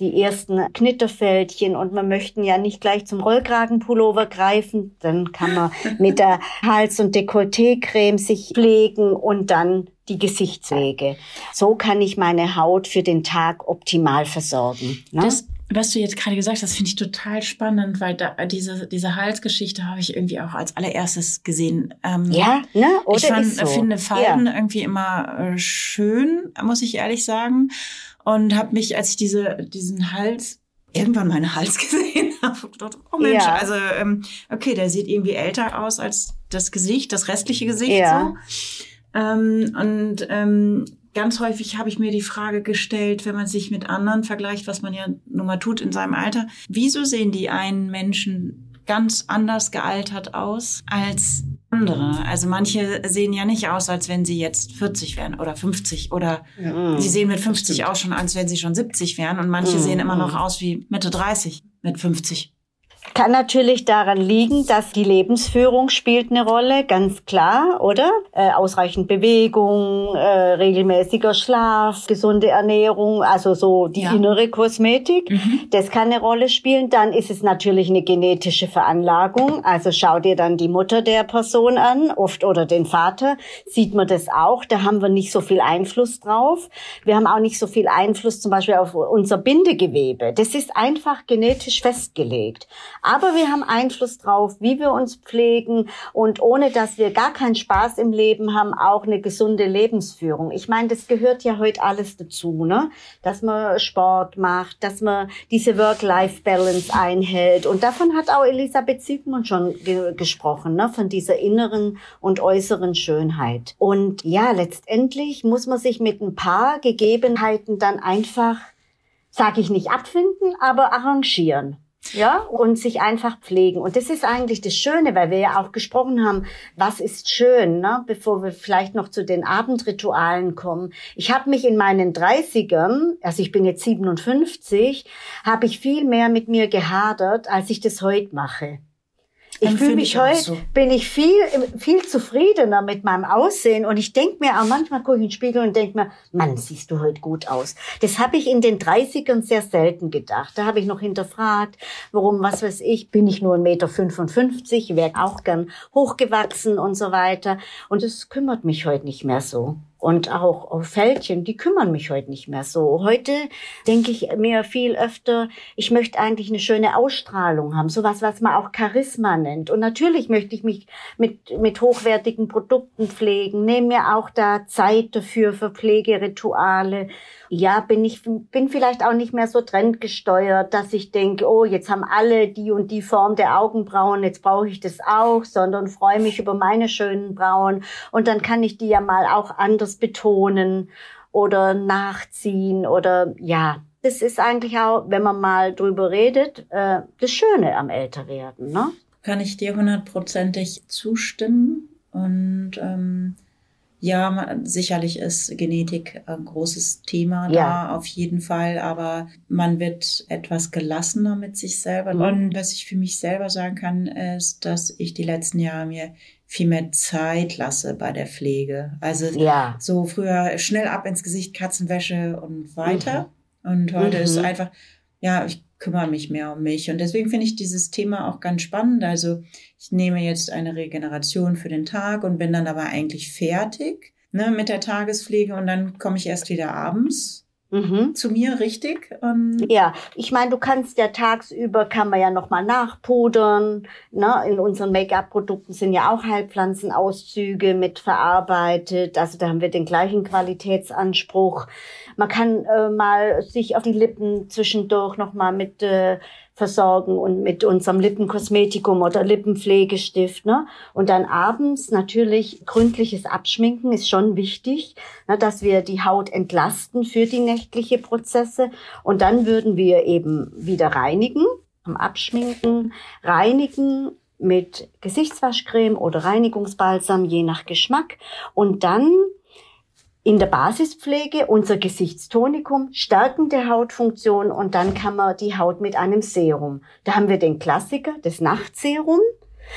die ersten Knitterfältchen. Und wir möchten ja nicht gleich zum Rollkragenpullover greifen, dann kann man [LAUGHS] mit der Hals- und Dekolleté-Creme sich pflegen und dann die Gesichtspflege. So kann ich meine Haut für den Tag optimal versorgen.
Ne? Das was du jetzt gerade gesagt hast, finde ich total spannend, weil da, diese, diese Halsgeschichte habe ich irgendwie auch als allererstes gesehen.
Ähm, ja, ne? Oder
ich fand,
so.
finde Falten ja. irgendwie immer äh, schön, muss ich ehrlich sagen und habe mich, als ich diese, diesen Hals irgendwann meinen Hals [LAUGHS] gesehen habe, gedacht, oh Mensch, ja. also ähm, okay, der sieht irgendwie älter aus als das Gesicht, das restliche Gesicht ja. so. Ähm, und ähm, ganz häufig habe ich mir die Frage gestellt, wenn man sich mit anderen vergleicht, was man ja nun mal tut in seinem Alter, wieso sehen die einen Menschen ganz anders gealtert aus als andere. Also manche sehen ja nicht aus, als wenn sie jetzt 40 wären oder 50 oder ja, sie sehen mit 50 aus schon, als wenn sie schon 70 wären und manche mhm. sehen immer noch aus wie Mitte 30 mit 50.
Kann natürlich daran liegen, dass die Lebensführung spielt eine Rolle, ganz klar, oder? Äh, ausreichend Bewegung, äh, regelmäßiger Schlaf, gesunde Ernährung, also so die ja. innere Kosmetik. Mhm. Das kann eine Rolle spielen. Dann ist es natürlich eine genetische Veranlagung. Also schau dir dann die Mutter der Person an, oft oder den Vater, sieht man das auch. Da haben wir nicht so viel Einfluss drauf. Wir haben auch nicht so viel Einfluss zum Beispiel auf unser Bindegewebe. Das ist einfach genetisch festgelegt. Aber wir haben Einfluss drauf, wie wir uns pflegen und ohne dass wir gar keinen Spaß im Leben haben, auch eine gesunde Lebensführung. Ich meine, das gehört ja heute alles dazu, ne? Dass man Sport macht, dass man diese Work-Life-Balance einhält. Und davon hat auch Elisabeth Siegmund schon ge gesprochen, ne? Von dieser inneren und äußeren Schönheit. Und ja, letztendlich muss man sich mit ein paar Gegebenheiten dann einfach, sage ich nicht abfinden, aber arrangieren. Ja, und sich einfach pflegen. Und das ist eigentlich das Schöne, weil wir ja auch gesprochen haben, was ist schön, ne? bevor wir vielleicht noch zu den Abendritualen kommen. Ich habe mich in meinen 30ern, also ich bin jetzt 57, habe ich viel mehr mit mir gehadert, als ich das heute mache. Ich fühle mich heute, so. bin ich viel, viel zufriedener mit meinem Aussehen und ich denke mir auch manchmal gucke ich in den Spiegel und denke mir, Mann, siehst du heute gut aus. Das habe ich in den 30ern sehr selten gedacht. Da habe ich noch hinterfragt, warum, was weiß ich, bin ich nur 1,55 Meter, wäre auch gern hochgewachsen und so weiter. Und das kümmert mich heute nicht mehr so und auch Fältchen, die kümmern mich heute nicht mehr so. Heute denke ich mir viel öfter, ich möchte eigentlich eine schöne Ausstrahlung haben, sowas, was man auch Charisma nennt. Und natürlich möchte ich mich mit, mit hochwertigen Produkten pflegen, nehme mir auch da Zeit dafür für Pflegerituale ja, bin ich bin vielleicht auch nicht mehr so trendgesteuert, dass ich denke, oh, jetzt haben alle die und die Form der Augenbrauen, jetzt brauche ich das auch, sondern freue mich über meine schönen Brauen und dann kann ich die ja mal auch anders betonen oder nachziehen oder ja, das ist eigentlich auch, wenn man mal drüber redet, äh, das Schöne am Älterwerden, ne?
Kann ich dir hundertprozentig zustimmen und ähm ja, sicherlich ist Genetik ein großes Thema ja. da, auf jeden Fall, aber man wird etwas gelassener mit sich selber. Mhm. Und was ich für mich selber sagen kann, ist, dass ich die letzten Jahre mir viel mehr Zeit lasse bei der Pflege. Also ja. so früher schnell ab ins Gesicht, Katzenwäsche und weiter. Mhm. Und heute mhm. ist einfach, ja, ich kümmere mich mehr um mich. Und deswegen finde ich dieses Thema auch ganz spannend. Also ich nehme jetzt eine Regeneration für den Tag und bin dann aber eigentlich fertig ne, mit der Tagespflege und dann komme ich erst wieder abends. Mhm. Zu mir richtig?
Und ja, ich meine, du kannst ja tagsüber kann man ja noch mal nachpudern. Ne? In unseren Make-up-Produkten sind ja auch Heilpflanzenauszüge mit verarbeitet. Also da haben wir den gleichen Qualitätsanspruch. Man kann äh, mal sich auf die Lippen zwischendurch noch mal mit äh, versorgen und mit unserem Lippenkosmetikum oder Lippenpflegestift. Ne? Und dann abends natürlich gründliches Abschminken ist schon wichtig, ne, dass wir die Haut entlasten für die nächtliche Prozesse. Und dann würden wir eben wieder reinigen, am Abschminken, reinigen mit Gesichtswaschcreme oder Reinigungsbalsam, je nach Geschmack. Und dann in der Basispflege unser Gesichtstonikum, Stärken der Hautfunktion und dann kann man die Haut mit einem Serum. Da haben wir den Klassiker, das Nachtserum.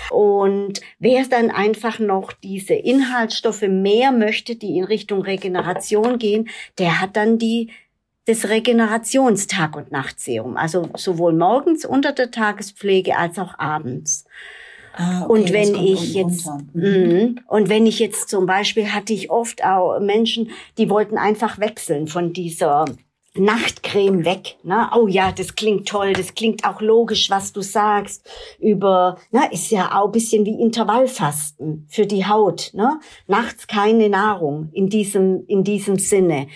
Und wer dann einfach noch diese Inhaltsstoffe mehr möchte, die in Richtung Regeneration gehen, der hat dann die das Regenerationstag- und Nachtserum. Also sowohl morgens unter der Tagespflege als auch abends. Ah, okay, und wenn ich jetzt mhm. und wenn ich jetzt zum Beispiel hatte ich oft auch Menschen, die wollten einfach wechseln von dieser Nachtcreme weg. Ne? Oh ja, das klingt toll, das klingt auch logisch, was du sagst. Über, na, ist ja auch bisschen wie Intervallfasten für die Haut. Ne? Nachts keine Nahrung in diesem, in diesem Sinne.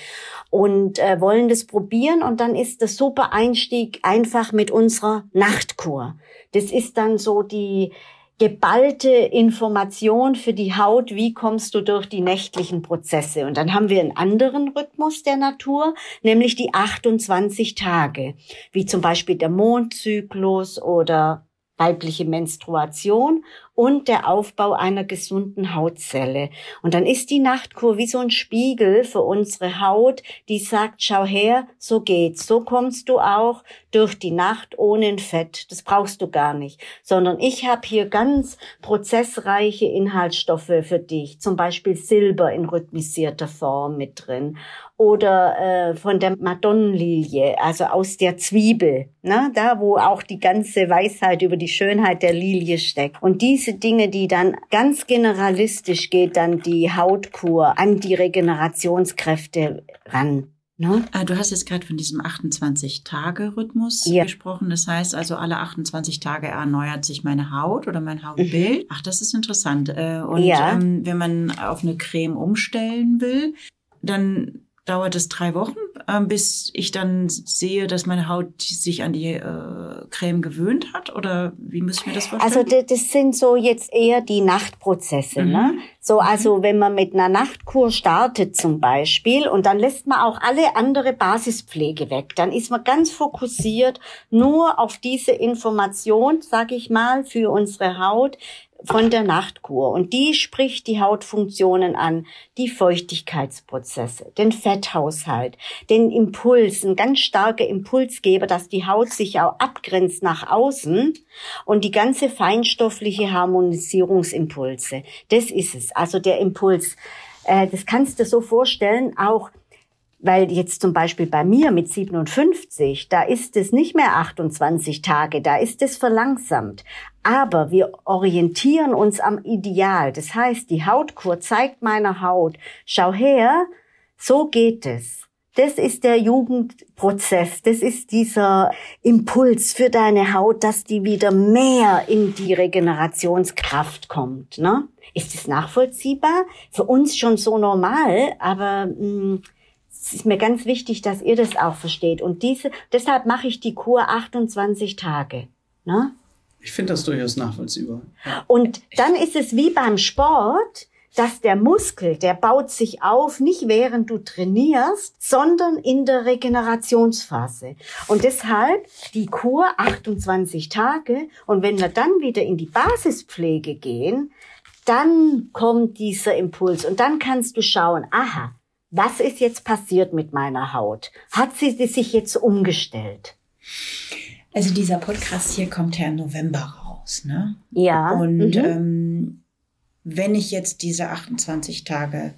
Und äh, wollen das probieren und dann ist der super Einstieg einfach mit unserer Nachtkur. Das ist dann so die, geballte Information für die Haut, wie kommst du durch die nächtlichen Prozesse. Und dann haben wir einen anderen Rhythmus der Natur, nämlich die 28 Tage, wie zum Beispiel der Mondzyklus oder weibliche Menstruation und der Aufbau einer gesunden Hautzelle. Und dann ist die Nachtkur wie so ein Spiegel für unsere Haut, die sagt, schau her, so geht's. So kommst du auch durch die Nacht ohne ein Fett. Das brauchst du gar nicht. Sondern ich habe hier ganz prozessreiche Inhaltsstoffe für dich. Zum Beispiel Silber in rhythmisierter Form mit drin oder äh, von der Madonnenlilie, also aus der Zwiebel, ne? da wo auch die ganze Weisheit über die Schönheit der Lilie steckt. Und diese Dinge, die dann ganz generalistisch geht, dann die Hautkur an die Regenerationskräfte ran.
Ne? Ah, du hast jetzt gerade von diesem 28-Tage-Rhythmus ja. gesprochen. Das heißt also, alle 28 Tage erneuert sich meine Haut oder mein Hautbild. Mhm. Ach, das ist interessant. Äh, und ja. ähm, wenn man auf eine Creme umstellen will, dann dauert es drei Wochen, ähm, bis ich dann sehe, dass meine Haut sich an die äh, Creme gewöhnt hat? Oder wie muss ich mir das vorstellen?
Also das sind so jetzt eher die Nachtprozesse. Mhm. Ne? So, mhm. also wenn man mit einer Nachtkur startet zum Beispiel und dann lässt man auch alle andere Basispflege weg, dann ist man ganz fokussiert nur auf diese Information, sag ich mal, für unsere Haut von der Nachtkur. Und die spricht die Hautfunktionen an, die Feuchtigkeitsprozesse, den Fetthaushalt, den Impuls, ein ganz starker Impulsgeber, dass die Haut sich auch abgrenzt nach außen und die ganze feinstoffliche Harmonisierungsimpulse. Das ist es. Also der Impuls. Äh, das kannst du so vorstellen, auch weil jetzt zum Beispiel bei mir mit 57, da ist es nicht mehr 28 Tage, da ist es verlangsamt. Aber wir orientieren uns am Ideal. Das heißt, die Hautkur zeigt meiner Haut, schau her, so geht es. Das ist der Jugendprozess. Das ist dieser Impuls für deine Haut, dass die wieder mehr in die Regenerationskraft kommt. Ne? Ist es nachvollziehbar? Für uns schon so normal, aber mh, hm, es ist mir ganz wichtig, dass ihr das auch versteht. Und diese, deshalb mache ich die Kur 28 Tage. Ne?
Ich finde das durchaus nachvollziehbar.
Ja. Und dann ist es wie beim Sport, dass der Muskel, der baut sich auf, nicht während du trainierst, sondern in der Regenerationsphase. Und deshalb die Kur 28 Tage. Und wenn wir dann wieder in die Basispflege gehen, dann kommt dieser Impuls. Und dann kannst du schauen, aha, was ist jetzt passiert mit meiner Haut? Hat sie sich jetzt umgestellt?
Also dieser Podcast hier kommt ja im November raus, ne?
Ja.
Und mhm. ähm, wenn ich jetzt diese 28 Tage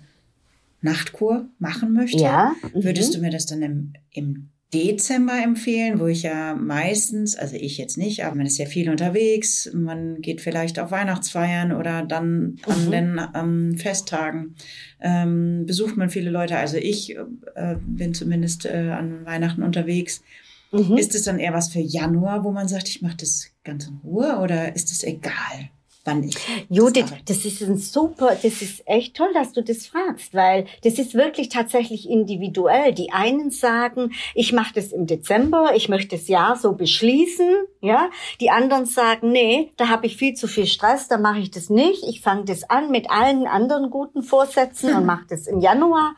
Nachtkur machen möchte, ja. Mhm. würdest du mir das dann im, im Dezember empfehlen, wo ich ja meistens, also ich jetzt nicht, aber man ist ja viel unterwegs, man geht vielleicht auf Weihnachtsfeiern oder dann an mhm. den ähm, Festtagen ähm, besucht man viele Leute. Also ich äh, bin zumindest äh, an Weihnachten unterwegs. Mhm. Ist es dann eher was für Januar, wo man sagt, ich mache das ganz in Ruhe oder ist es egal? Wann ich.
Judith, das, das ist ein super, das ist echt toll, dass du das fragst, weil das ist wirklich tatsächlich individuell. Die einen sagen, ich mache das im Dezember, ich möchte das Jahr so beschließen, ja. Die anderen sagen, nee, da habe ich viel zu viel Stress, da mache ich das nicht. Ich fange das an mit allen anderen guten Vorsätzen und mache das im Januar.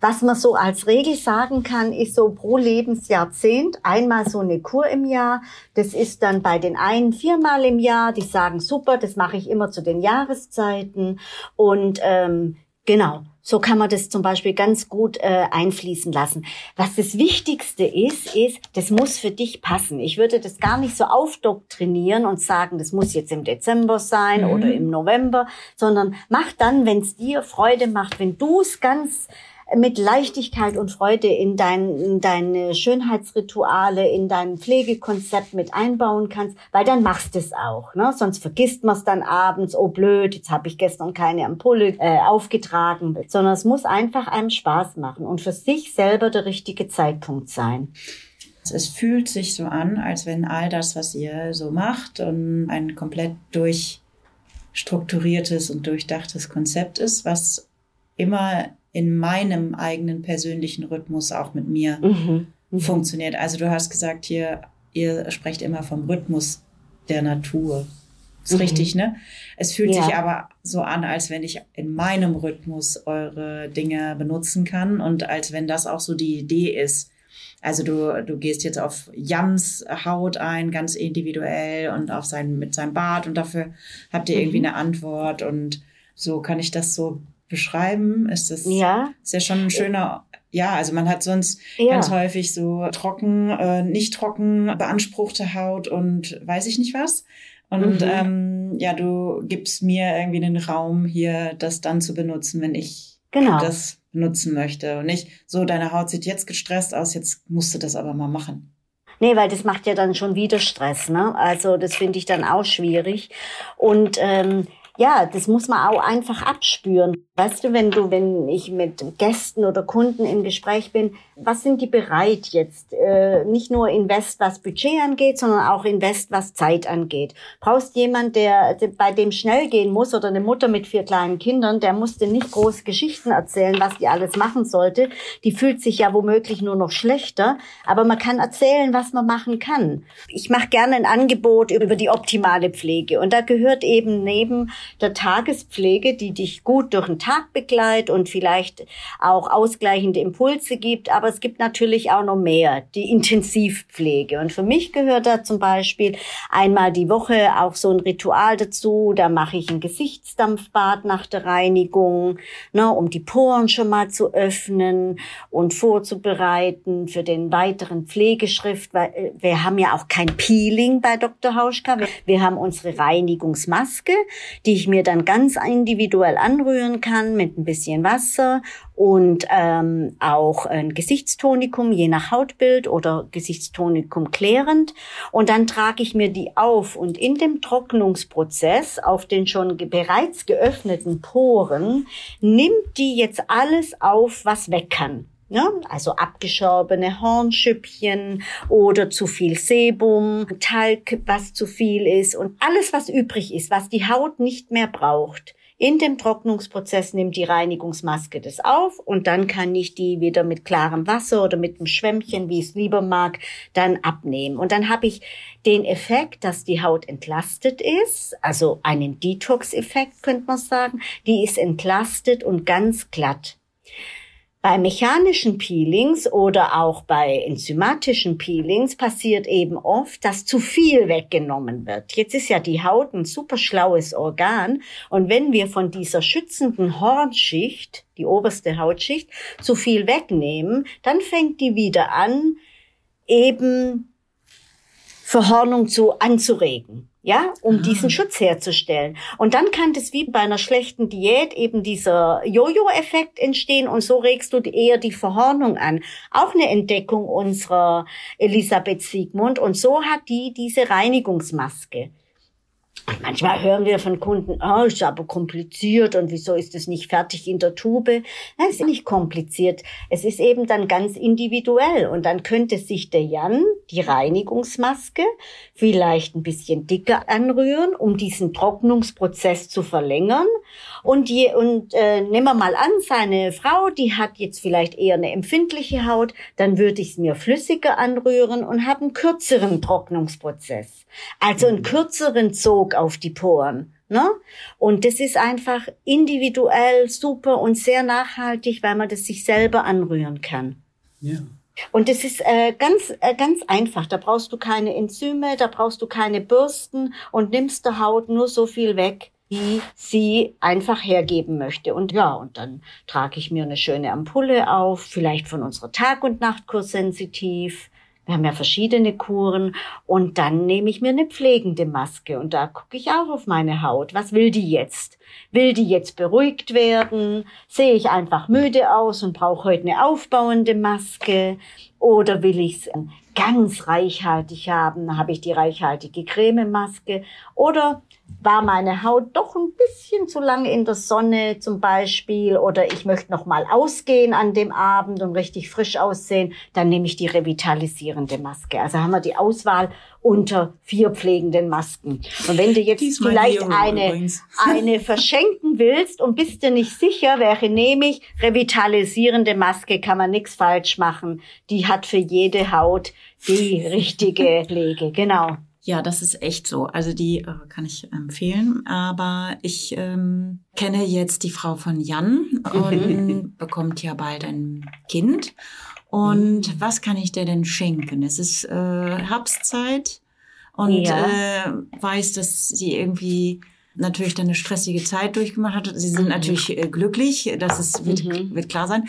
Was man so als Regel sagen kann, ist so pro Lebensjahrzehnt einmal so eine Kur im Jahr. Das ist dann bei den einen viermal im Jahr. Die sagen, super, das mache ich immer zu den Jahreszeiten. Und ähm, genau, so kann man das zum Beispiel ganz gut äh, einfließen lassen. Was das Wichtigste ist, ist, das muss für dich passen. Ich würde das gar nicht so aufdoktrinieren und sagen, das muss jetzt im Dezember sein mhm. oder im November, sondern mach dann, wenn es dir Freude macht, wenn du es ganz mit Leichtigkeit und Freude in, dein, in deine Schönheitsrituale, in dein Pflegekonzept mit einbauen kannst, weil dann machst du es auch. Ne? Sonst vergisst man es dann abends, oh blöd, jetzt habe ich gestern keine Ampulle äh, aufgetragen, sondern es muss einfach einem Spaß machen und für sich selber der richtige Zeitpunkt sein.
Es fühlt sich so an, als wenn all das, was ihr so macht ein komplett durchstrukturiertes und durchdachtes Konzept ist, was immer in meinem eigenen persönlichen Rhythmus auch mit mir mhm. Mhm. funktioniert. Also du hast gesagt hier, ihr sprecht immer vom Rhythmus der Natur. Ist mhm. richtig, ne? Es fühlt ja. sich aber so an, als wenn ich in meinem Rhythmus eure Dinge benutzen kann und als wenn das auch so die Idee ist. Also du, du gehst jetzt auf Jans Haut ein, ganz individuell und auf sein, mit seinem Bart und dafür habt ihr irgendwie mhm. eine Antwort und so kann ich das so beschreiben? Ist das ja, ist ja schon ein schöner, ja, also man hat sonst ja. ganz häufig so trocken, äh, nicht trocken beanspruchte Haut und weiß ich nicht was. Und mhm. ähm, ja, du gibst mir irgendwie den Raum hier, das dann zu benutzen, wenn ich genau. das benutzen möchte. Und nicht so, deine Haut sieht jetzt gestresst aus, jetzt musst du das aber mal machen.
Nee, weil das macht ja dann schon wieder Stress, ne? Also das finde ich dann auch schwierig. Und ähm, ja, das muss man auch einfach abspüren. Weißt du, wenn du, wenn ich mit Gästen oder Kunden im Gespräch bin, was sind die bereit jetzt? Äh, nicht nur Invest, was Budget angeht, sondern auch Invest, was Zeit angeht. Brauchst jemand, der, bei dem schnell gehen muss oder eine Mutter mit vier kleinen Kindern, der musste nicht große Geschichten erzählen, was die alles machen sollte. Die fühlt sich ja womöglich nur noch schlechter, aber man kann erzählen, was man machen kann. Ich mache gerne ein Angebot über die optimale Pflege und da gehört eben neben der Tagespflege, die dich gut durch den Tag begleitet und vielleicht auch ausgleichende Impulse gibt, aber es gibt natürlich auch noch mehr, die Intensivpflege. Und für mich gehört da zum Beispiel einmal die Woche auch so ein Ritual dazu. Da mache ich ein Gesichtsdampfbad nach der Reinigung, ne, um die Poren schon mal zu öffnen und vorzubereiten für den weiteren Pflegeschrift. Äh, wir haben ja auch kein Peeling bei Dr. Hauschka. Wir haben unsere Reinigungsmaske, die ich mir dann ganz individuell anrühren kann mit ein bisschen Wasser und ähm, auch ein Gesichtstonikum je nach Hautbild oder Gesichtstonikum klärend. Und dann trage ich mir die auf und in dem Trocknungsprozess auf den schon bereits geöffneten Poren nimmt die jetzt alles auf, was weg kann. Ja, also abgeschorbene Hornschüppchen oder zu viel Sebum, Talg, was zu viel ist und alles, was übrig ist, was die Haut nicht mehr braucht in dem Trocknungsprozess nimmt die Reinigungsmaske das auf und dann kann ich die wieder mit klarem Wasser oder mit einem Schwämmchen, wie ich es lieber mag, dann abnehmen. Und dann habe ich den Effekt, dass die Haut entlastet ist, also einen Detox-Effekt könnte man sagen, die ist entlastet und ganz glatt. Bei mechanischen Peelings oder auch bei enzymatischen Peelings passiert eben oft, dass zu viel weggenommen wird. Jetzt ist ja die Haut ein super schlaues Organ und wenn wir von dieser schützenden Hornschicht, die oberste Hautschicht, zu viel wegnehmen, dann fängt die wieder an, eben Verhornung zu anzuregen ja, um ah. diesen Schutz herzustellen. Und dann kann das wie bei einer schlechten Diät eben dieser Jojo-Effekt entstehen und so regst du eher die Verhornung an. Auch eine Entdeckung unserer Elisabeth Siegmund und so hat die diese Reinigungsmaske. Und manchmal hören wir von Kunden, oh, ist aber kompliziert und wieso ist es nicht fertig in der Tube? Nein, es ist nicht kompliziert. Es ist eben dann ganz individuell. Und dann könnte sich der Jan die Reinigungsmaske vielleicht ein bisschen dicker anrühren, um diesen Trocknungsprozess zu verlängern. Und, je, und äh, nehmen wir mal an, seine Frau, die hat jetzt vielleicht eher eine empfindliche Haut, dann würde ich es mir flüssiger anrühren und habe einen kürzeren Trocknungsprozess. Also einen kürzeren Zog auf die Poren. Ne? Und das ist einfach individuell super und sehr nachhaltig, weil man das sich selber anrühren kann. Ja. Und das ist äh, ganz, äh, ganz einfach. Da brauchst du keine Enzyme, da brauchst du keine Bürsten und nimmst der Haut nur so viel weg, die sie einfach hergeben möchte. Und ja, und dann trage ich mir eine schöne Ampulle auf, vielleicht von unserer Tag- und Nachtkur sensitiv. Wir haben ja verschiedene Kuren und dann nehme ich mir eine pflegende Maske und da gucke ich auch auf meine Haut. Was will die jetzt? Will die jetzt beruhigt werden? Sehe ich einfach müde aus und brauche heute eine aufbauende Maske? Oder will ich es ganz reichhaltig haben? Habe ich die reichhaltige Crememaske? Oder war meine Haut doch ein bisschen zu lange in der Sonne zum Beispiel oder ich möchte noch mal ausgehen an dem Abend und richtig frisch aussehen, dann nehme ich die revitalisierende Maske. Also haben wir die Auswahl unter vier pflegenden Masken. Und wenn du jetzt Diesmal vielleicht eine, [LAUGHS] eine verschenken willst und bist dir nicht sicher, welche nehme ich, revitalisierende Maske kann man nichts falsch machen. Die hat für jede Haut die richtige [LAUGHS] Pflege. Genau.
Ja, das ist echt so. Also die äh, kann ich empfehlen. Aber ich ähm, kenne jetzt die Frau von Jan und [LAUGHS] bekommt ja bald ein Kind. Und mhm. was kann ich dir denn schenken? Es ist äh, Herbstzeit und ja. äh, weiß, dass sie irgendwie natürlich dann eine stressige Zeit durchgemacht hat. Sie sind mhm. natürlich äh, glücklich, das ist, wird, mhm. wird klar sein.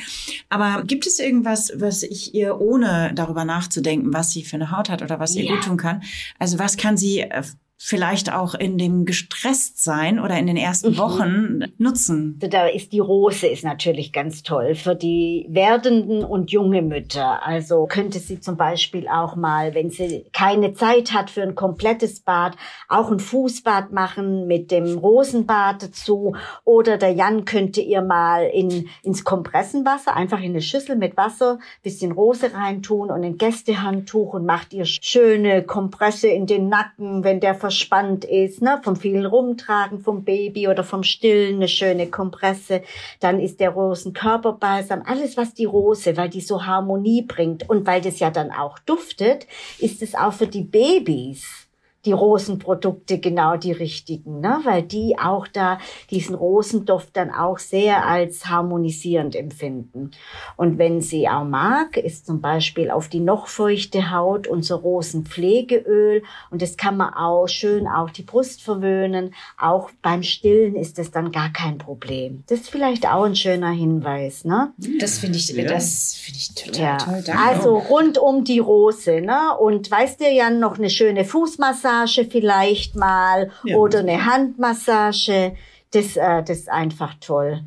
Aber gibt es irgendwas, was ich ihr, ohne darüber nachzudenken, was sie für eine Haut hat oder was ihr ja. gut tun kann, also was kann sie äh, vielleicht auch in dem Gestresstsein oder in den ersten
Mhm.
Wochen nutzen?
Da ist die Rose ist natürlich ganz toll für die werdenden und junge Mütter. Also könnte sie zum Beispiel auch mal, wenn sie keine Zeit hat für ein komplettes Bad, auch ein Fußbad machen mit dem Rosenbad dazu. Oder der Jan könnte ihr mal in, ins Kompressenwasser, einfach in eine Schüssel mit Wasser, bisschen Rose reintun und ein Gästehandtuch und macht ihr schöne Kompresse in den Nacken, wenn der verspannt ist, ne, vom vielen Rumtragen vom Baby oder vom Stillen, eine schöne Kompresse. Dann ist der Rosenkörperbalsam, alles was die Rose, weil die so Harmonie bringt und weil das ja dann auch duftet, ist es auch für die Babys die Rosenprodukte genau die richtigen, ne? weil die auch da diesen Rosenduft dann auch sehr als harmonisierend empfinden. Und wenn sie auch mag, ist zum Beispiel auf die noch feuchte Haut unser Rosenpflegeöl und das kann man auch schön auch die Brust verwöhnen. Auch beim Stillen ist das dann gar kein Problem. Das ist vielleicht auch ein schöner Hinweis, ne?
Das finde ich,
Ja.
das finde ich total
Ja,
toll. Danke.
also rund um die Rose, ne? Und weißt du ja noch eine schöne Fußmassage vielleicht mal
Ja.
oder eine Handmassage. Das, äh, das ist einfach toll.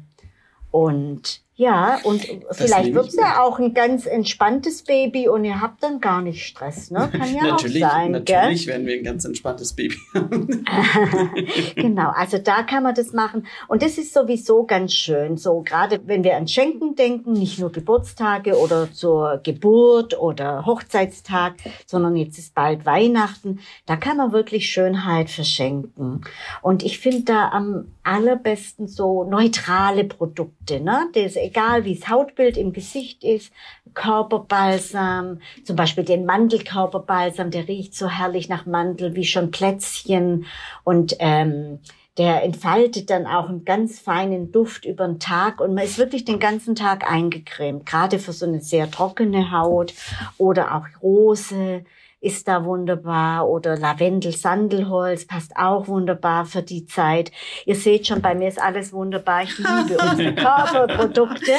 Und ja, und vielleicht
nehme
wird
ich
es ja auch ein ganz entspanntes Baby und ihr habt dann gar nicht Stress, ne? [LAUGHS] Kann ja
natürlich,
auch sein,
natürlich werden wir ein ganz entspanntes Baby [LAUGHS] haben.
gell? [LAUGHS] genau, also da kann man das machen. Und das ist sowieso ganz schön. So, gerade wenn wir an Schenken denken, nicht nur Geburtstage oder zur Geburt oder Hochzeitstag, sondern jetzt ist bald Weihnachten, da kann man wirklich Schönheit verschenken. Und ich finde da am allerbesten so neutrale Produkte, ne? Das egal, wie das Hautbild im Gesicht ist, Körperbalsam, zum Beispiel den Mandelkörperbalsam, der riecht so herrlich nach Mandel wie schon Plätzchen und ähm, der entfaltet dann auch einen ganz feinen Duft über den Tag und man ist wirklich den ganzen Tag eingecremt, gerade für so eine sehr trockene Haut oder auch Rose ist da wunderbar oder Lavendel, Sandelholz passt auch wunderbar für die Zeit. Ihr seht schon, bei mir ist alles wunderbar. Ich liebe [LAUGHS] unsere Körperprodukte.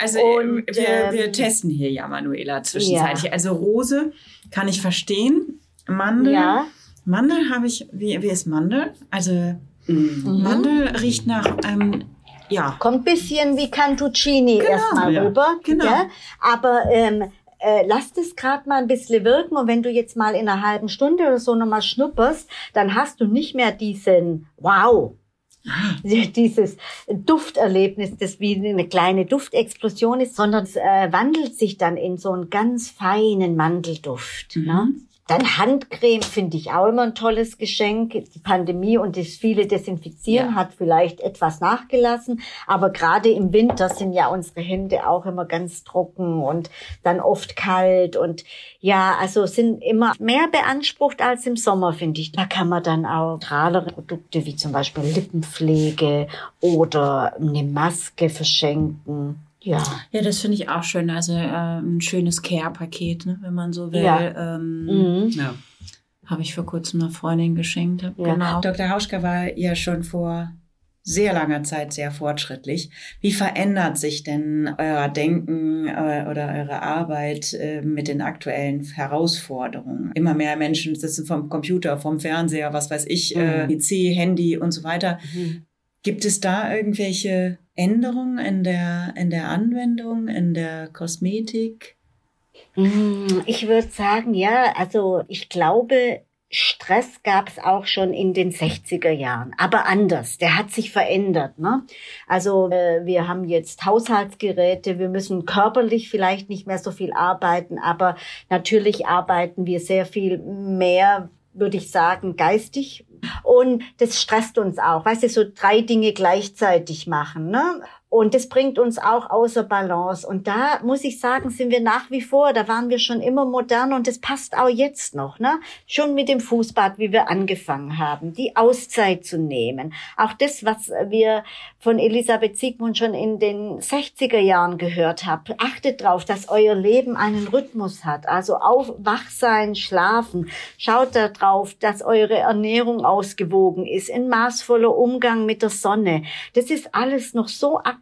Also
Und,
wir,
ähm,
wir testen hier ja, Manuela, zwischenzeitlich. Also Rose kann ich verstehen. Mandel.
Ja.
Mandel habe ich, wie, wie ist Mandel? Also
Mhm.
Mandel riecht nach, ähm, ja.
Kommt bisschen wie Cantuccini erstmal
ja.
rüber.
Genau.
Ja? Aber ähm, äh, lasst es gerade mal ein bisschen wirken und wenn du jetzt mal in einer halben Stunde oder so nochmal schnupperst, dann hast du nicht mehr diesen Wow. [LAUGHS] Dieses Dufterlebnis, das wie eine kleine Duftexplosion ist, sondern es äh, wandelt sich dann in so einen ganz feinen Mandelduft. Ne? Dann Handcreme finde ich auch immer ein tolles Geschenk. Die Pandemie und das viele Desinfizieren
Ja.
hat vielleicht etwas nachgelassen, aber gerade im Winter sind ja unsere Hände auch immer ganz trocken und dann oft kalt und ja, also sind immer mehr beansprucht als im Sommer, finde ich. Da kann man dann auch neutralere Produkte wie zum Beispiel Lippenpflege oder eine Maske verschenken. Ja.
Ja, das finde ich auch schön. Also äh, ein schönes Care-Paket, ne, wenn man so will.
Ja.
Ähm,
Mhm.
Ja.
Habe ich vor kurzem einer Freundin geschenkt.
Ja.
Genau. Dr. Hauschka war ja schon vor sehr langer Zeit sehr fortschrittlich. Wie verändert sich denn euer Denken äh, oder eure Arbeit äh, mit den aktuellen Herausforderungen? Immer mehr Menschen sitzen vom Computer, vom Fernseher, was weiß ich, äh,
Mhm.
PC, Handy und so weiter. Gibt es da irgendwelche Änderungen in der, in der Anwendung, in der Kosmetik?
Mm, Ich würde sagen, ja, also ich glaube, Stress gab es auch schon in den 60er Jahren, aber anders. Der hat sich verändert. Ne? Also äh, wir haben jetzt Haushaltsgeräte, wir müssen körperlich vielleicht nicht mehr so viel arbeiten, aber natürlich arbeiten wir sehr viel mehr, würde ich sagen, geistig. Und das stresst uns auch, weißt du, so drei Dinge gleichzeitig machen. Ne? Und das bringt uns auch außer Balance. Und da muss ich sagen, sind wir nach wie vor, da waren wir schon immer modern und das passt auch jetzt noch, ne? Schon mit dem Fußbad, wie wir angefangen haben, die Auszeit zu nehmen. Auch das, was wir von Elisabeth Siegmund schon in den 60er Jahren gehört haben. Achtet drauf, dass euer Leben einen Rhythmus hat. Also auf, wach sein, schlafen. Schaut da drauf, dass eure Ernährung ausgewogen ist. Ein maßvoller Umgang mit der Sonne. Das ist alles noch so aktuell.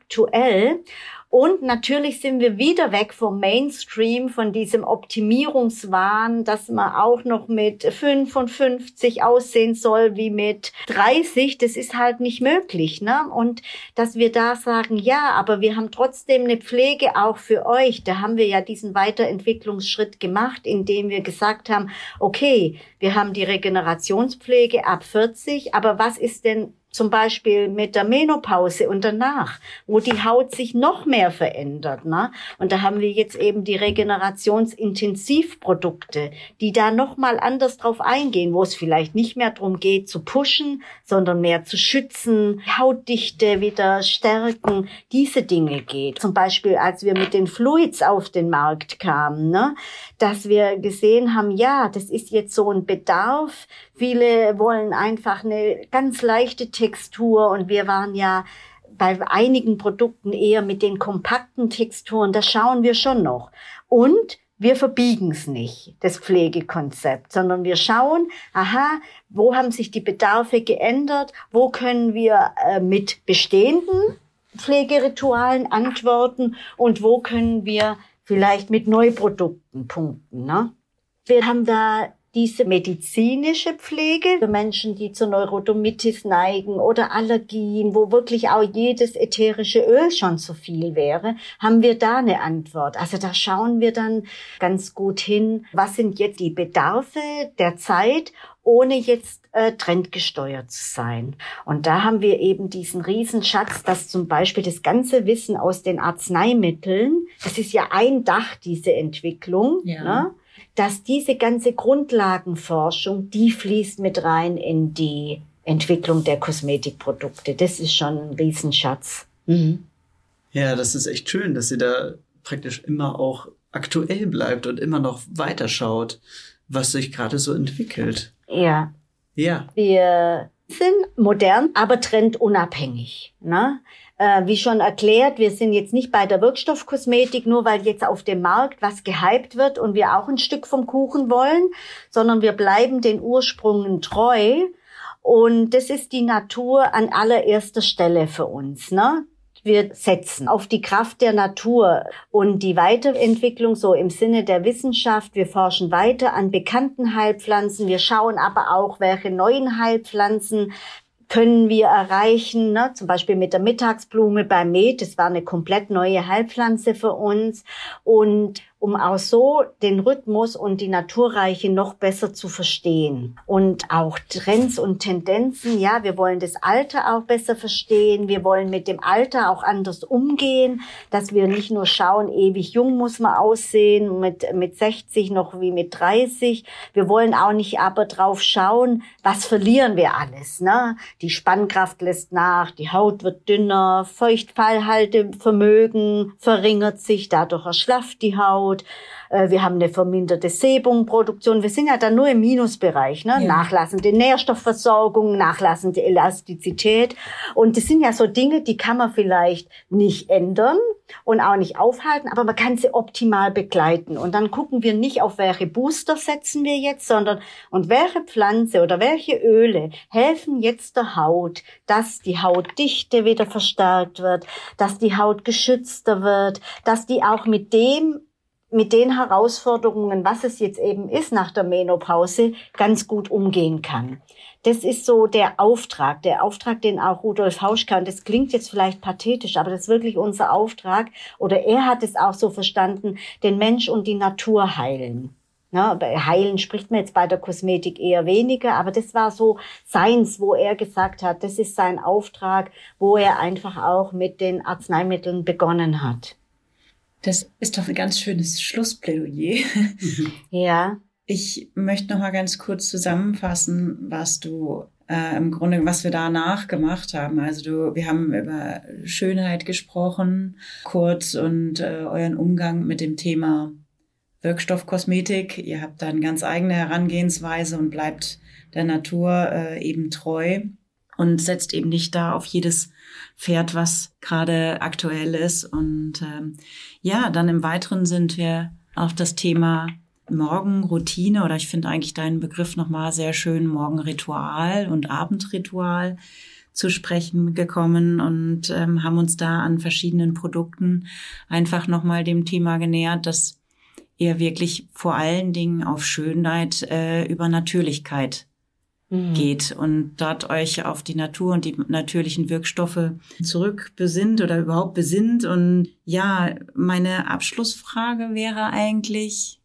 Und natürlich sind wir wieder weg vom Mainstream, von diesem Optimierungswahn, dass man auch noch mit 55 aussehen soll wie mit 30. Das ist halt nicht möglich. Ne? Und dass wir da sagen, ja, aber wir haben trotzdem eine Pflege auch für euch. Da haben wir ja diesen Weiterentwicklungsschritt gemacht, indem wir gesagt haben, okay, wir haben die Regenerationspflege ab 40, aber was ist denn zum Beispiel mit der Menopause und danach, wo die Haut sich noch mehr verändert. Ne? Und da haben wir jetzt eben die Regenerationsintensivprodukte, die da noch mal anders drauf eingehen, wo es vielleicht nicht mehr darum geht zu pushen, sondern mehr zu schützen, Hautdichte wieder stärken, diese Dinge geht. Zum Beispiel, als wir mit den Fluids auf den Markt kamen, ne? dass wir gesehen haben, ja, das ist jetzt so ein Bedarf. Viele wollen einfach eine ganz leichte Textur und wir waren ja bei einigen Produkten eher mit den kompakten Texturen, da schauen wir schon noch. Und wir verbiegen es nicht, das Pflegekonzept, sondern wir schauen, aha, wo haben sich die Bedarfe geändert, wo können wir äh, mit bestehenden Pflegeritualen antworten und wo können wir vielleicht mit Neuprodukten punkten. Ne? Wir haben da diese medizinische Pflege für Menschen, die zur Neurodermitis neigen oder Allergien, wo wirklich auch jedes ätherische Öl schon zu viel wäre, haben wir da eine Antwort. Also da schauen wir dann ganz gut hin, was sind jetzt die Bedarfe der Zeit ohne jetzt äh, trendgesteuert zu sein. Und da haben wir eben diesen Riesenschatz, dass zum Beispiel das ganze Wissen aus den Arzneimitteln, das ist ja ein Dach, diese Entwicklung, ja. ne? Dass diese ganze Grundlagenforschung, die fließt mit rein in die Entwicklung der Kosmetikprodukte. Das ist schon ein Riesenschatz. Mhm.
Ja, das ist echt schön, dass sie da praktisch immer auch aktuell bleibt und immer noch weiterschaut, was sich gerade so entwickelt.
Ja.
Ja.
Wir sind modern, aber trendunabhängig. Ne? Äh, wie schon erklärt, wir sind jetzt nicht bei der Wirkstoffkosmetik, nur weil jetzt auf dem Markt was gehypt wird und wir auch ein Stück vom Kuchen wollen, sondern wir bleiben den Ursprüngen treu. Und das ist die Natur an allererster Stelle für uns. Ne? wir setzen auf die Kraft der Natur und die Weiterentwicklung so im Sinne der Wissenschaft. Wir forschen weiter an bekannten Heilpflanzen. Wir schauen aber auch, welche neuen Heilpflanzen können wir erreichen, ne? zum Beispiel mit der Mittagsblume beim Met. Das war eine komplett neue Heilpflanze für uns. Und um auch so den Rhythmus und die Naturreiche noch besser zu verstehen. Und auch Trends und Tendenzen, ja, wir wollen das Alter auch besser verstehen, wir wollen mit dem Alter auch anders umgehen, dass wir nicht nur schauen, ewig jung muss man aussehen, mit, mit 60 noch wie mit 30. Wir wollen auch nicht aber drauf schauen, was verlieren wir alles. Ne? Die Spannkraft lässt nach, die Haut wird dünner, Feuchtfallhaltevermögen verringert sich, dadurch erschlafft die Haut. Haut. Äh, wir haben eine verminderte Sebumproduktion. Wir sind ja dann nur im Minusbereich, ne? Ja. Nachlassende Nährstoffversorgung, nachlassende Elastizität. Und das sind ja so Dinge, die kann man vielleicht nicht ändern und auch nicht aufhalten, aber man kann sie optimal begleiten. Und dann gucken wir nicht auf welche Booster setzen wir jetzt, sondern und welche Pflanze oder welche Öle helfen jetzt der Haut, dass die Hautdichte wieder verstärkt wird, dass die Haut geschützter wird, dass die auch mit dem mit den Herausforderungen, was es jetzt eben ist nach der Menopause, ganz gut umgehen kann. Das ist so der Auftrag, der Auftrag, den auch Rudolf Hauschka, und das klingt jetzt vielleicht pathetisch, aber das ist wirklich unser Auftrag, oder er hat es auch so verstanden, den Mensch und die Natur heilen. Bei heilen spricht man jetzt bei der Kosmetik eher weniger, aber das war so seins, wo er gesagt hat, das ist sein Auftrag, wo er einfach auch mit den Arzneimitteln begonnen hat.
Das ist doch ein ganz schönes Schlussplädoyer. [LAUGHS]
Ja.
Ich möchte noch mal ganz kurz zusammenfassen, was du äh, im Grunde, was wir danach gemacht haben. Also du, wir haben über Schönheit gesprochen, kurz und äh, euren Umgang mit dem Thema Wirkstoffkosmetik. Ihr habt da eine ganz eigene Herangehensweise und bleibt der Natur äh, eben treu und setzt eben nicht da auf jedes Pferd, was gerade aktuell ist. Und ähm, ja, dann im Weiteren sind wir auf das Thema Morgenroutine oder ich finde eigentlich deinen Begriff nochmal sehr schön, Morgenritual und Abendritual zu sprechen gekommen und ähm, haben uns da an verschiedenen Produkten einfach nochmal dem Thema genähert, dass ihr wirklich vor allen Dingen auf Schönheit äh, über Natürlichkeit mhm. geht und dort euch auf die Natur und die natürlichen Wirkstoffe zurückbesinnt oder überhaupt besinnt. Und ja, meine Abschlussfrage wäre eigentlich,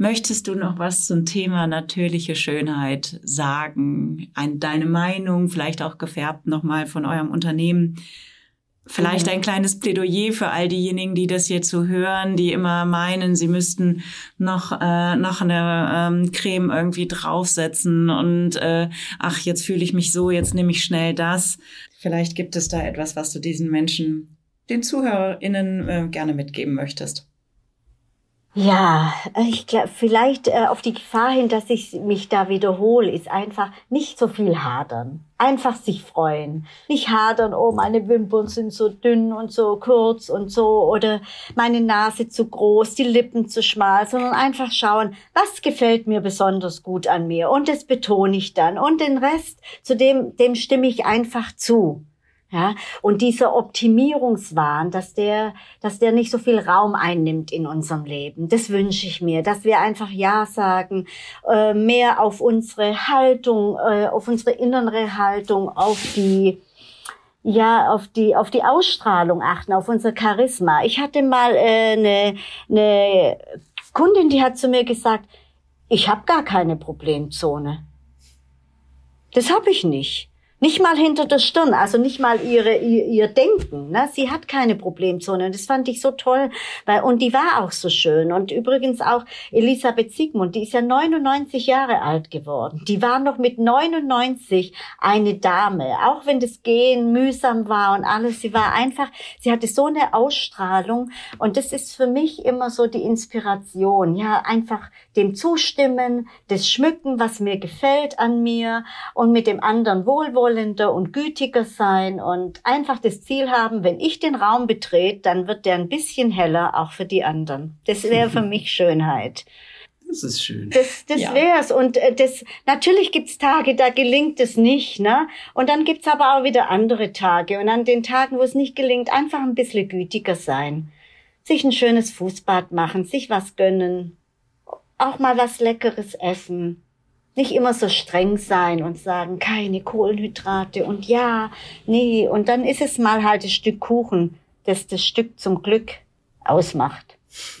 Möchtest du noch was zum Thema natürliche Schönheit sagen? Ein, deine Meinung, vielleicht auch gefärbt nochmal von eurem Unternehmen? Vielleicht mhm. ein kleines Plädoyer für all diejenigen, die das jetzt so hören, die immer meinen, sie müssten noch, äh, noch eine ähm, Creme irgendwie draufsetzen und äh, ach, jetzt fühle ich mich so, jetzt nehme ich schnell das. Vielleicht gibt es da etwas, was du diesen Menschen, den ZuhörerInnen äh, gerne mitgeben möchtest.
Ja, ich glaube, vielleicht äh, auf die Gefahr hin, dass ich mich da wiederhole, ist einfach nicht so viel hadern. Einfach sich freuen. Nicht hadern, oh, meine Wimpern sind so dünn und so kurz und so oder meine Nase zu groß, die Lippen zu schmal, sondern einfach schauen, was gefällt mir besonders gut an mir und das betone ich dann und den Rest, zu dem, dem stimme ich einfach zu. Ja, und dieser Optimierungswahn, dass der, dass der nicht so viel Raum einnimmt in unserem Leben, das wünsche ich mir, dass wir einfach Ja sagen, äh, mehr auf unsere Haltung, äh, auf unsere innere Haltung, auf die, ja, auf die, auf die Ausstrahlung achten, auf unser Charisma. Ich hatte mal äh, eine, eine Kundin, die hat zu mir gesagt, ich habe gar keine Problemzone. Das habe ich nicht. Nicht mal hinter der Stirn, also nicht mal ihre, ihr, ihr Denken. Ne? Sie hat keine Problemzone. Und das fand ich so toll. Weil, und die war auch so schön. Und übrigens auch Elisabeth Siegmund, die ist ja 99 Jahre alt geworden. Die war noch mit 99 eine Dame. Auch wenn das Gehen mühsam war und alles. Sie war einfach, sie hatte so eine Ausstrahlung. Und das ist für mich immer so die Inspiration. Ja, einfach dem zustimmen, das schmücken, was mir gefällt an mir und mit dem anderen wohlwollender und gütiger sein und einfach das Ziel haben, wenn ich den Raum betrete, dann wird der ein bisschen heller, auch für die anderen. Das wäre für [LAUGHS] mich Schönheit.
Das ist schön.
Das, das ja. wär's. Und äh, das, natürlich gibt's Tage, da gelingt es nicht, ne? Und dann gibt's aber auch wieder andere Tage. Und an den Tagen, wo es nicht gelingt, einfach ein bisschen gütiger sein. Sich ein schönes Fußbad machen, sich was gönnen, auch mal was Leckeres essen. Nicht immer so streng sein und sagen, keine Kohlenhydrate und ja, nee. Und dann ist es mal halt ein Stück Kuchen, das das Stück zum Glück ausmacht. [LAUGHS]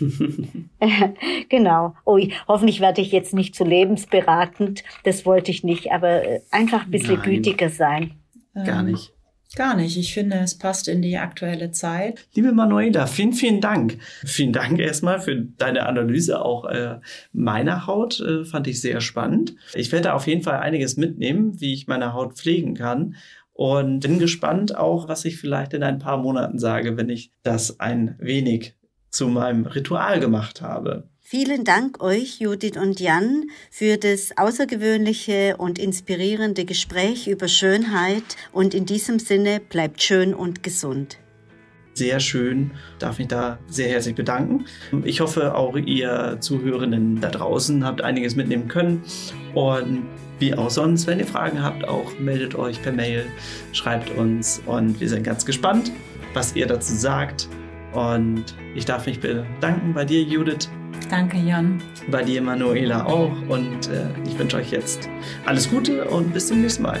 [LAUGHS] genau. Oh, hoffentlich werde ich jetzt nicht zu lebensberatend. Das wollte ich nicht, aber äh, einfach ein bisschen Nein. gütiger sein.
Gar nicht.
Gar nicht. Ich finde, es passt in die aktuelle Zeit.
Liebe Manuela, vielen, vielen Dank. Vielen Dank erstmal für deine Analyse auch äh, meiner Haut. Äh, fand ich sehr spannend. Ich werde auf jeden Fall einiges mitnehmen, wie ich meine Haut pflegen kann. Und bin gespannt auch, was ich vielleicht in ein paar Monaten sage, wenn ich das ein wenig zu meinem Ritual gemacht habe.
Vielen Dank euch, Judith und Jan, für das außergewöhnliche und inspirierende Gespräch über Schönheit. Und in diesem Sinne bleibt schön und gesund.
Sehr schön, darf mich da sehr herzlich bedanken. Ich hoffe, auch ihr Zuhörenden da draußen habt einiges mitnehmen können. Und wie auch sonst, wenn ihr Fragen habt, auch meldet euch per Mail, schreibt uns und wir sind ganz gespannt, was ihr dazu sagt. Und ich darf mich bedanken bei dir, Judith,
Danke, Jan.
Bei dir, Manuela, auch. Und äh, ich wünsche euch jetzt alles Gute und bis zum nächsten Mal.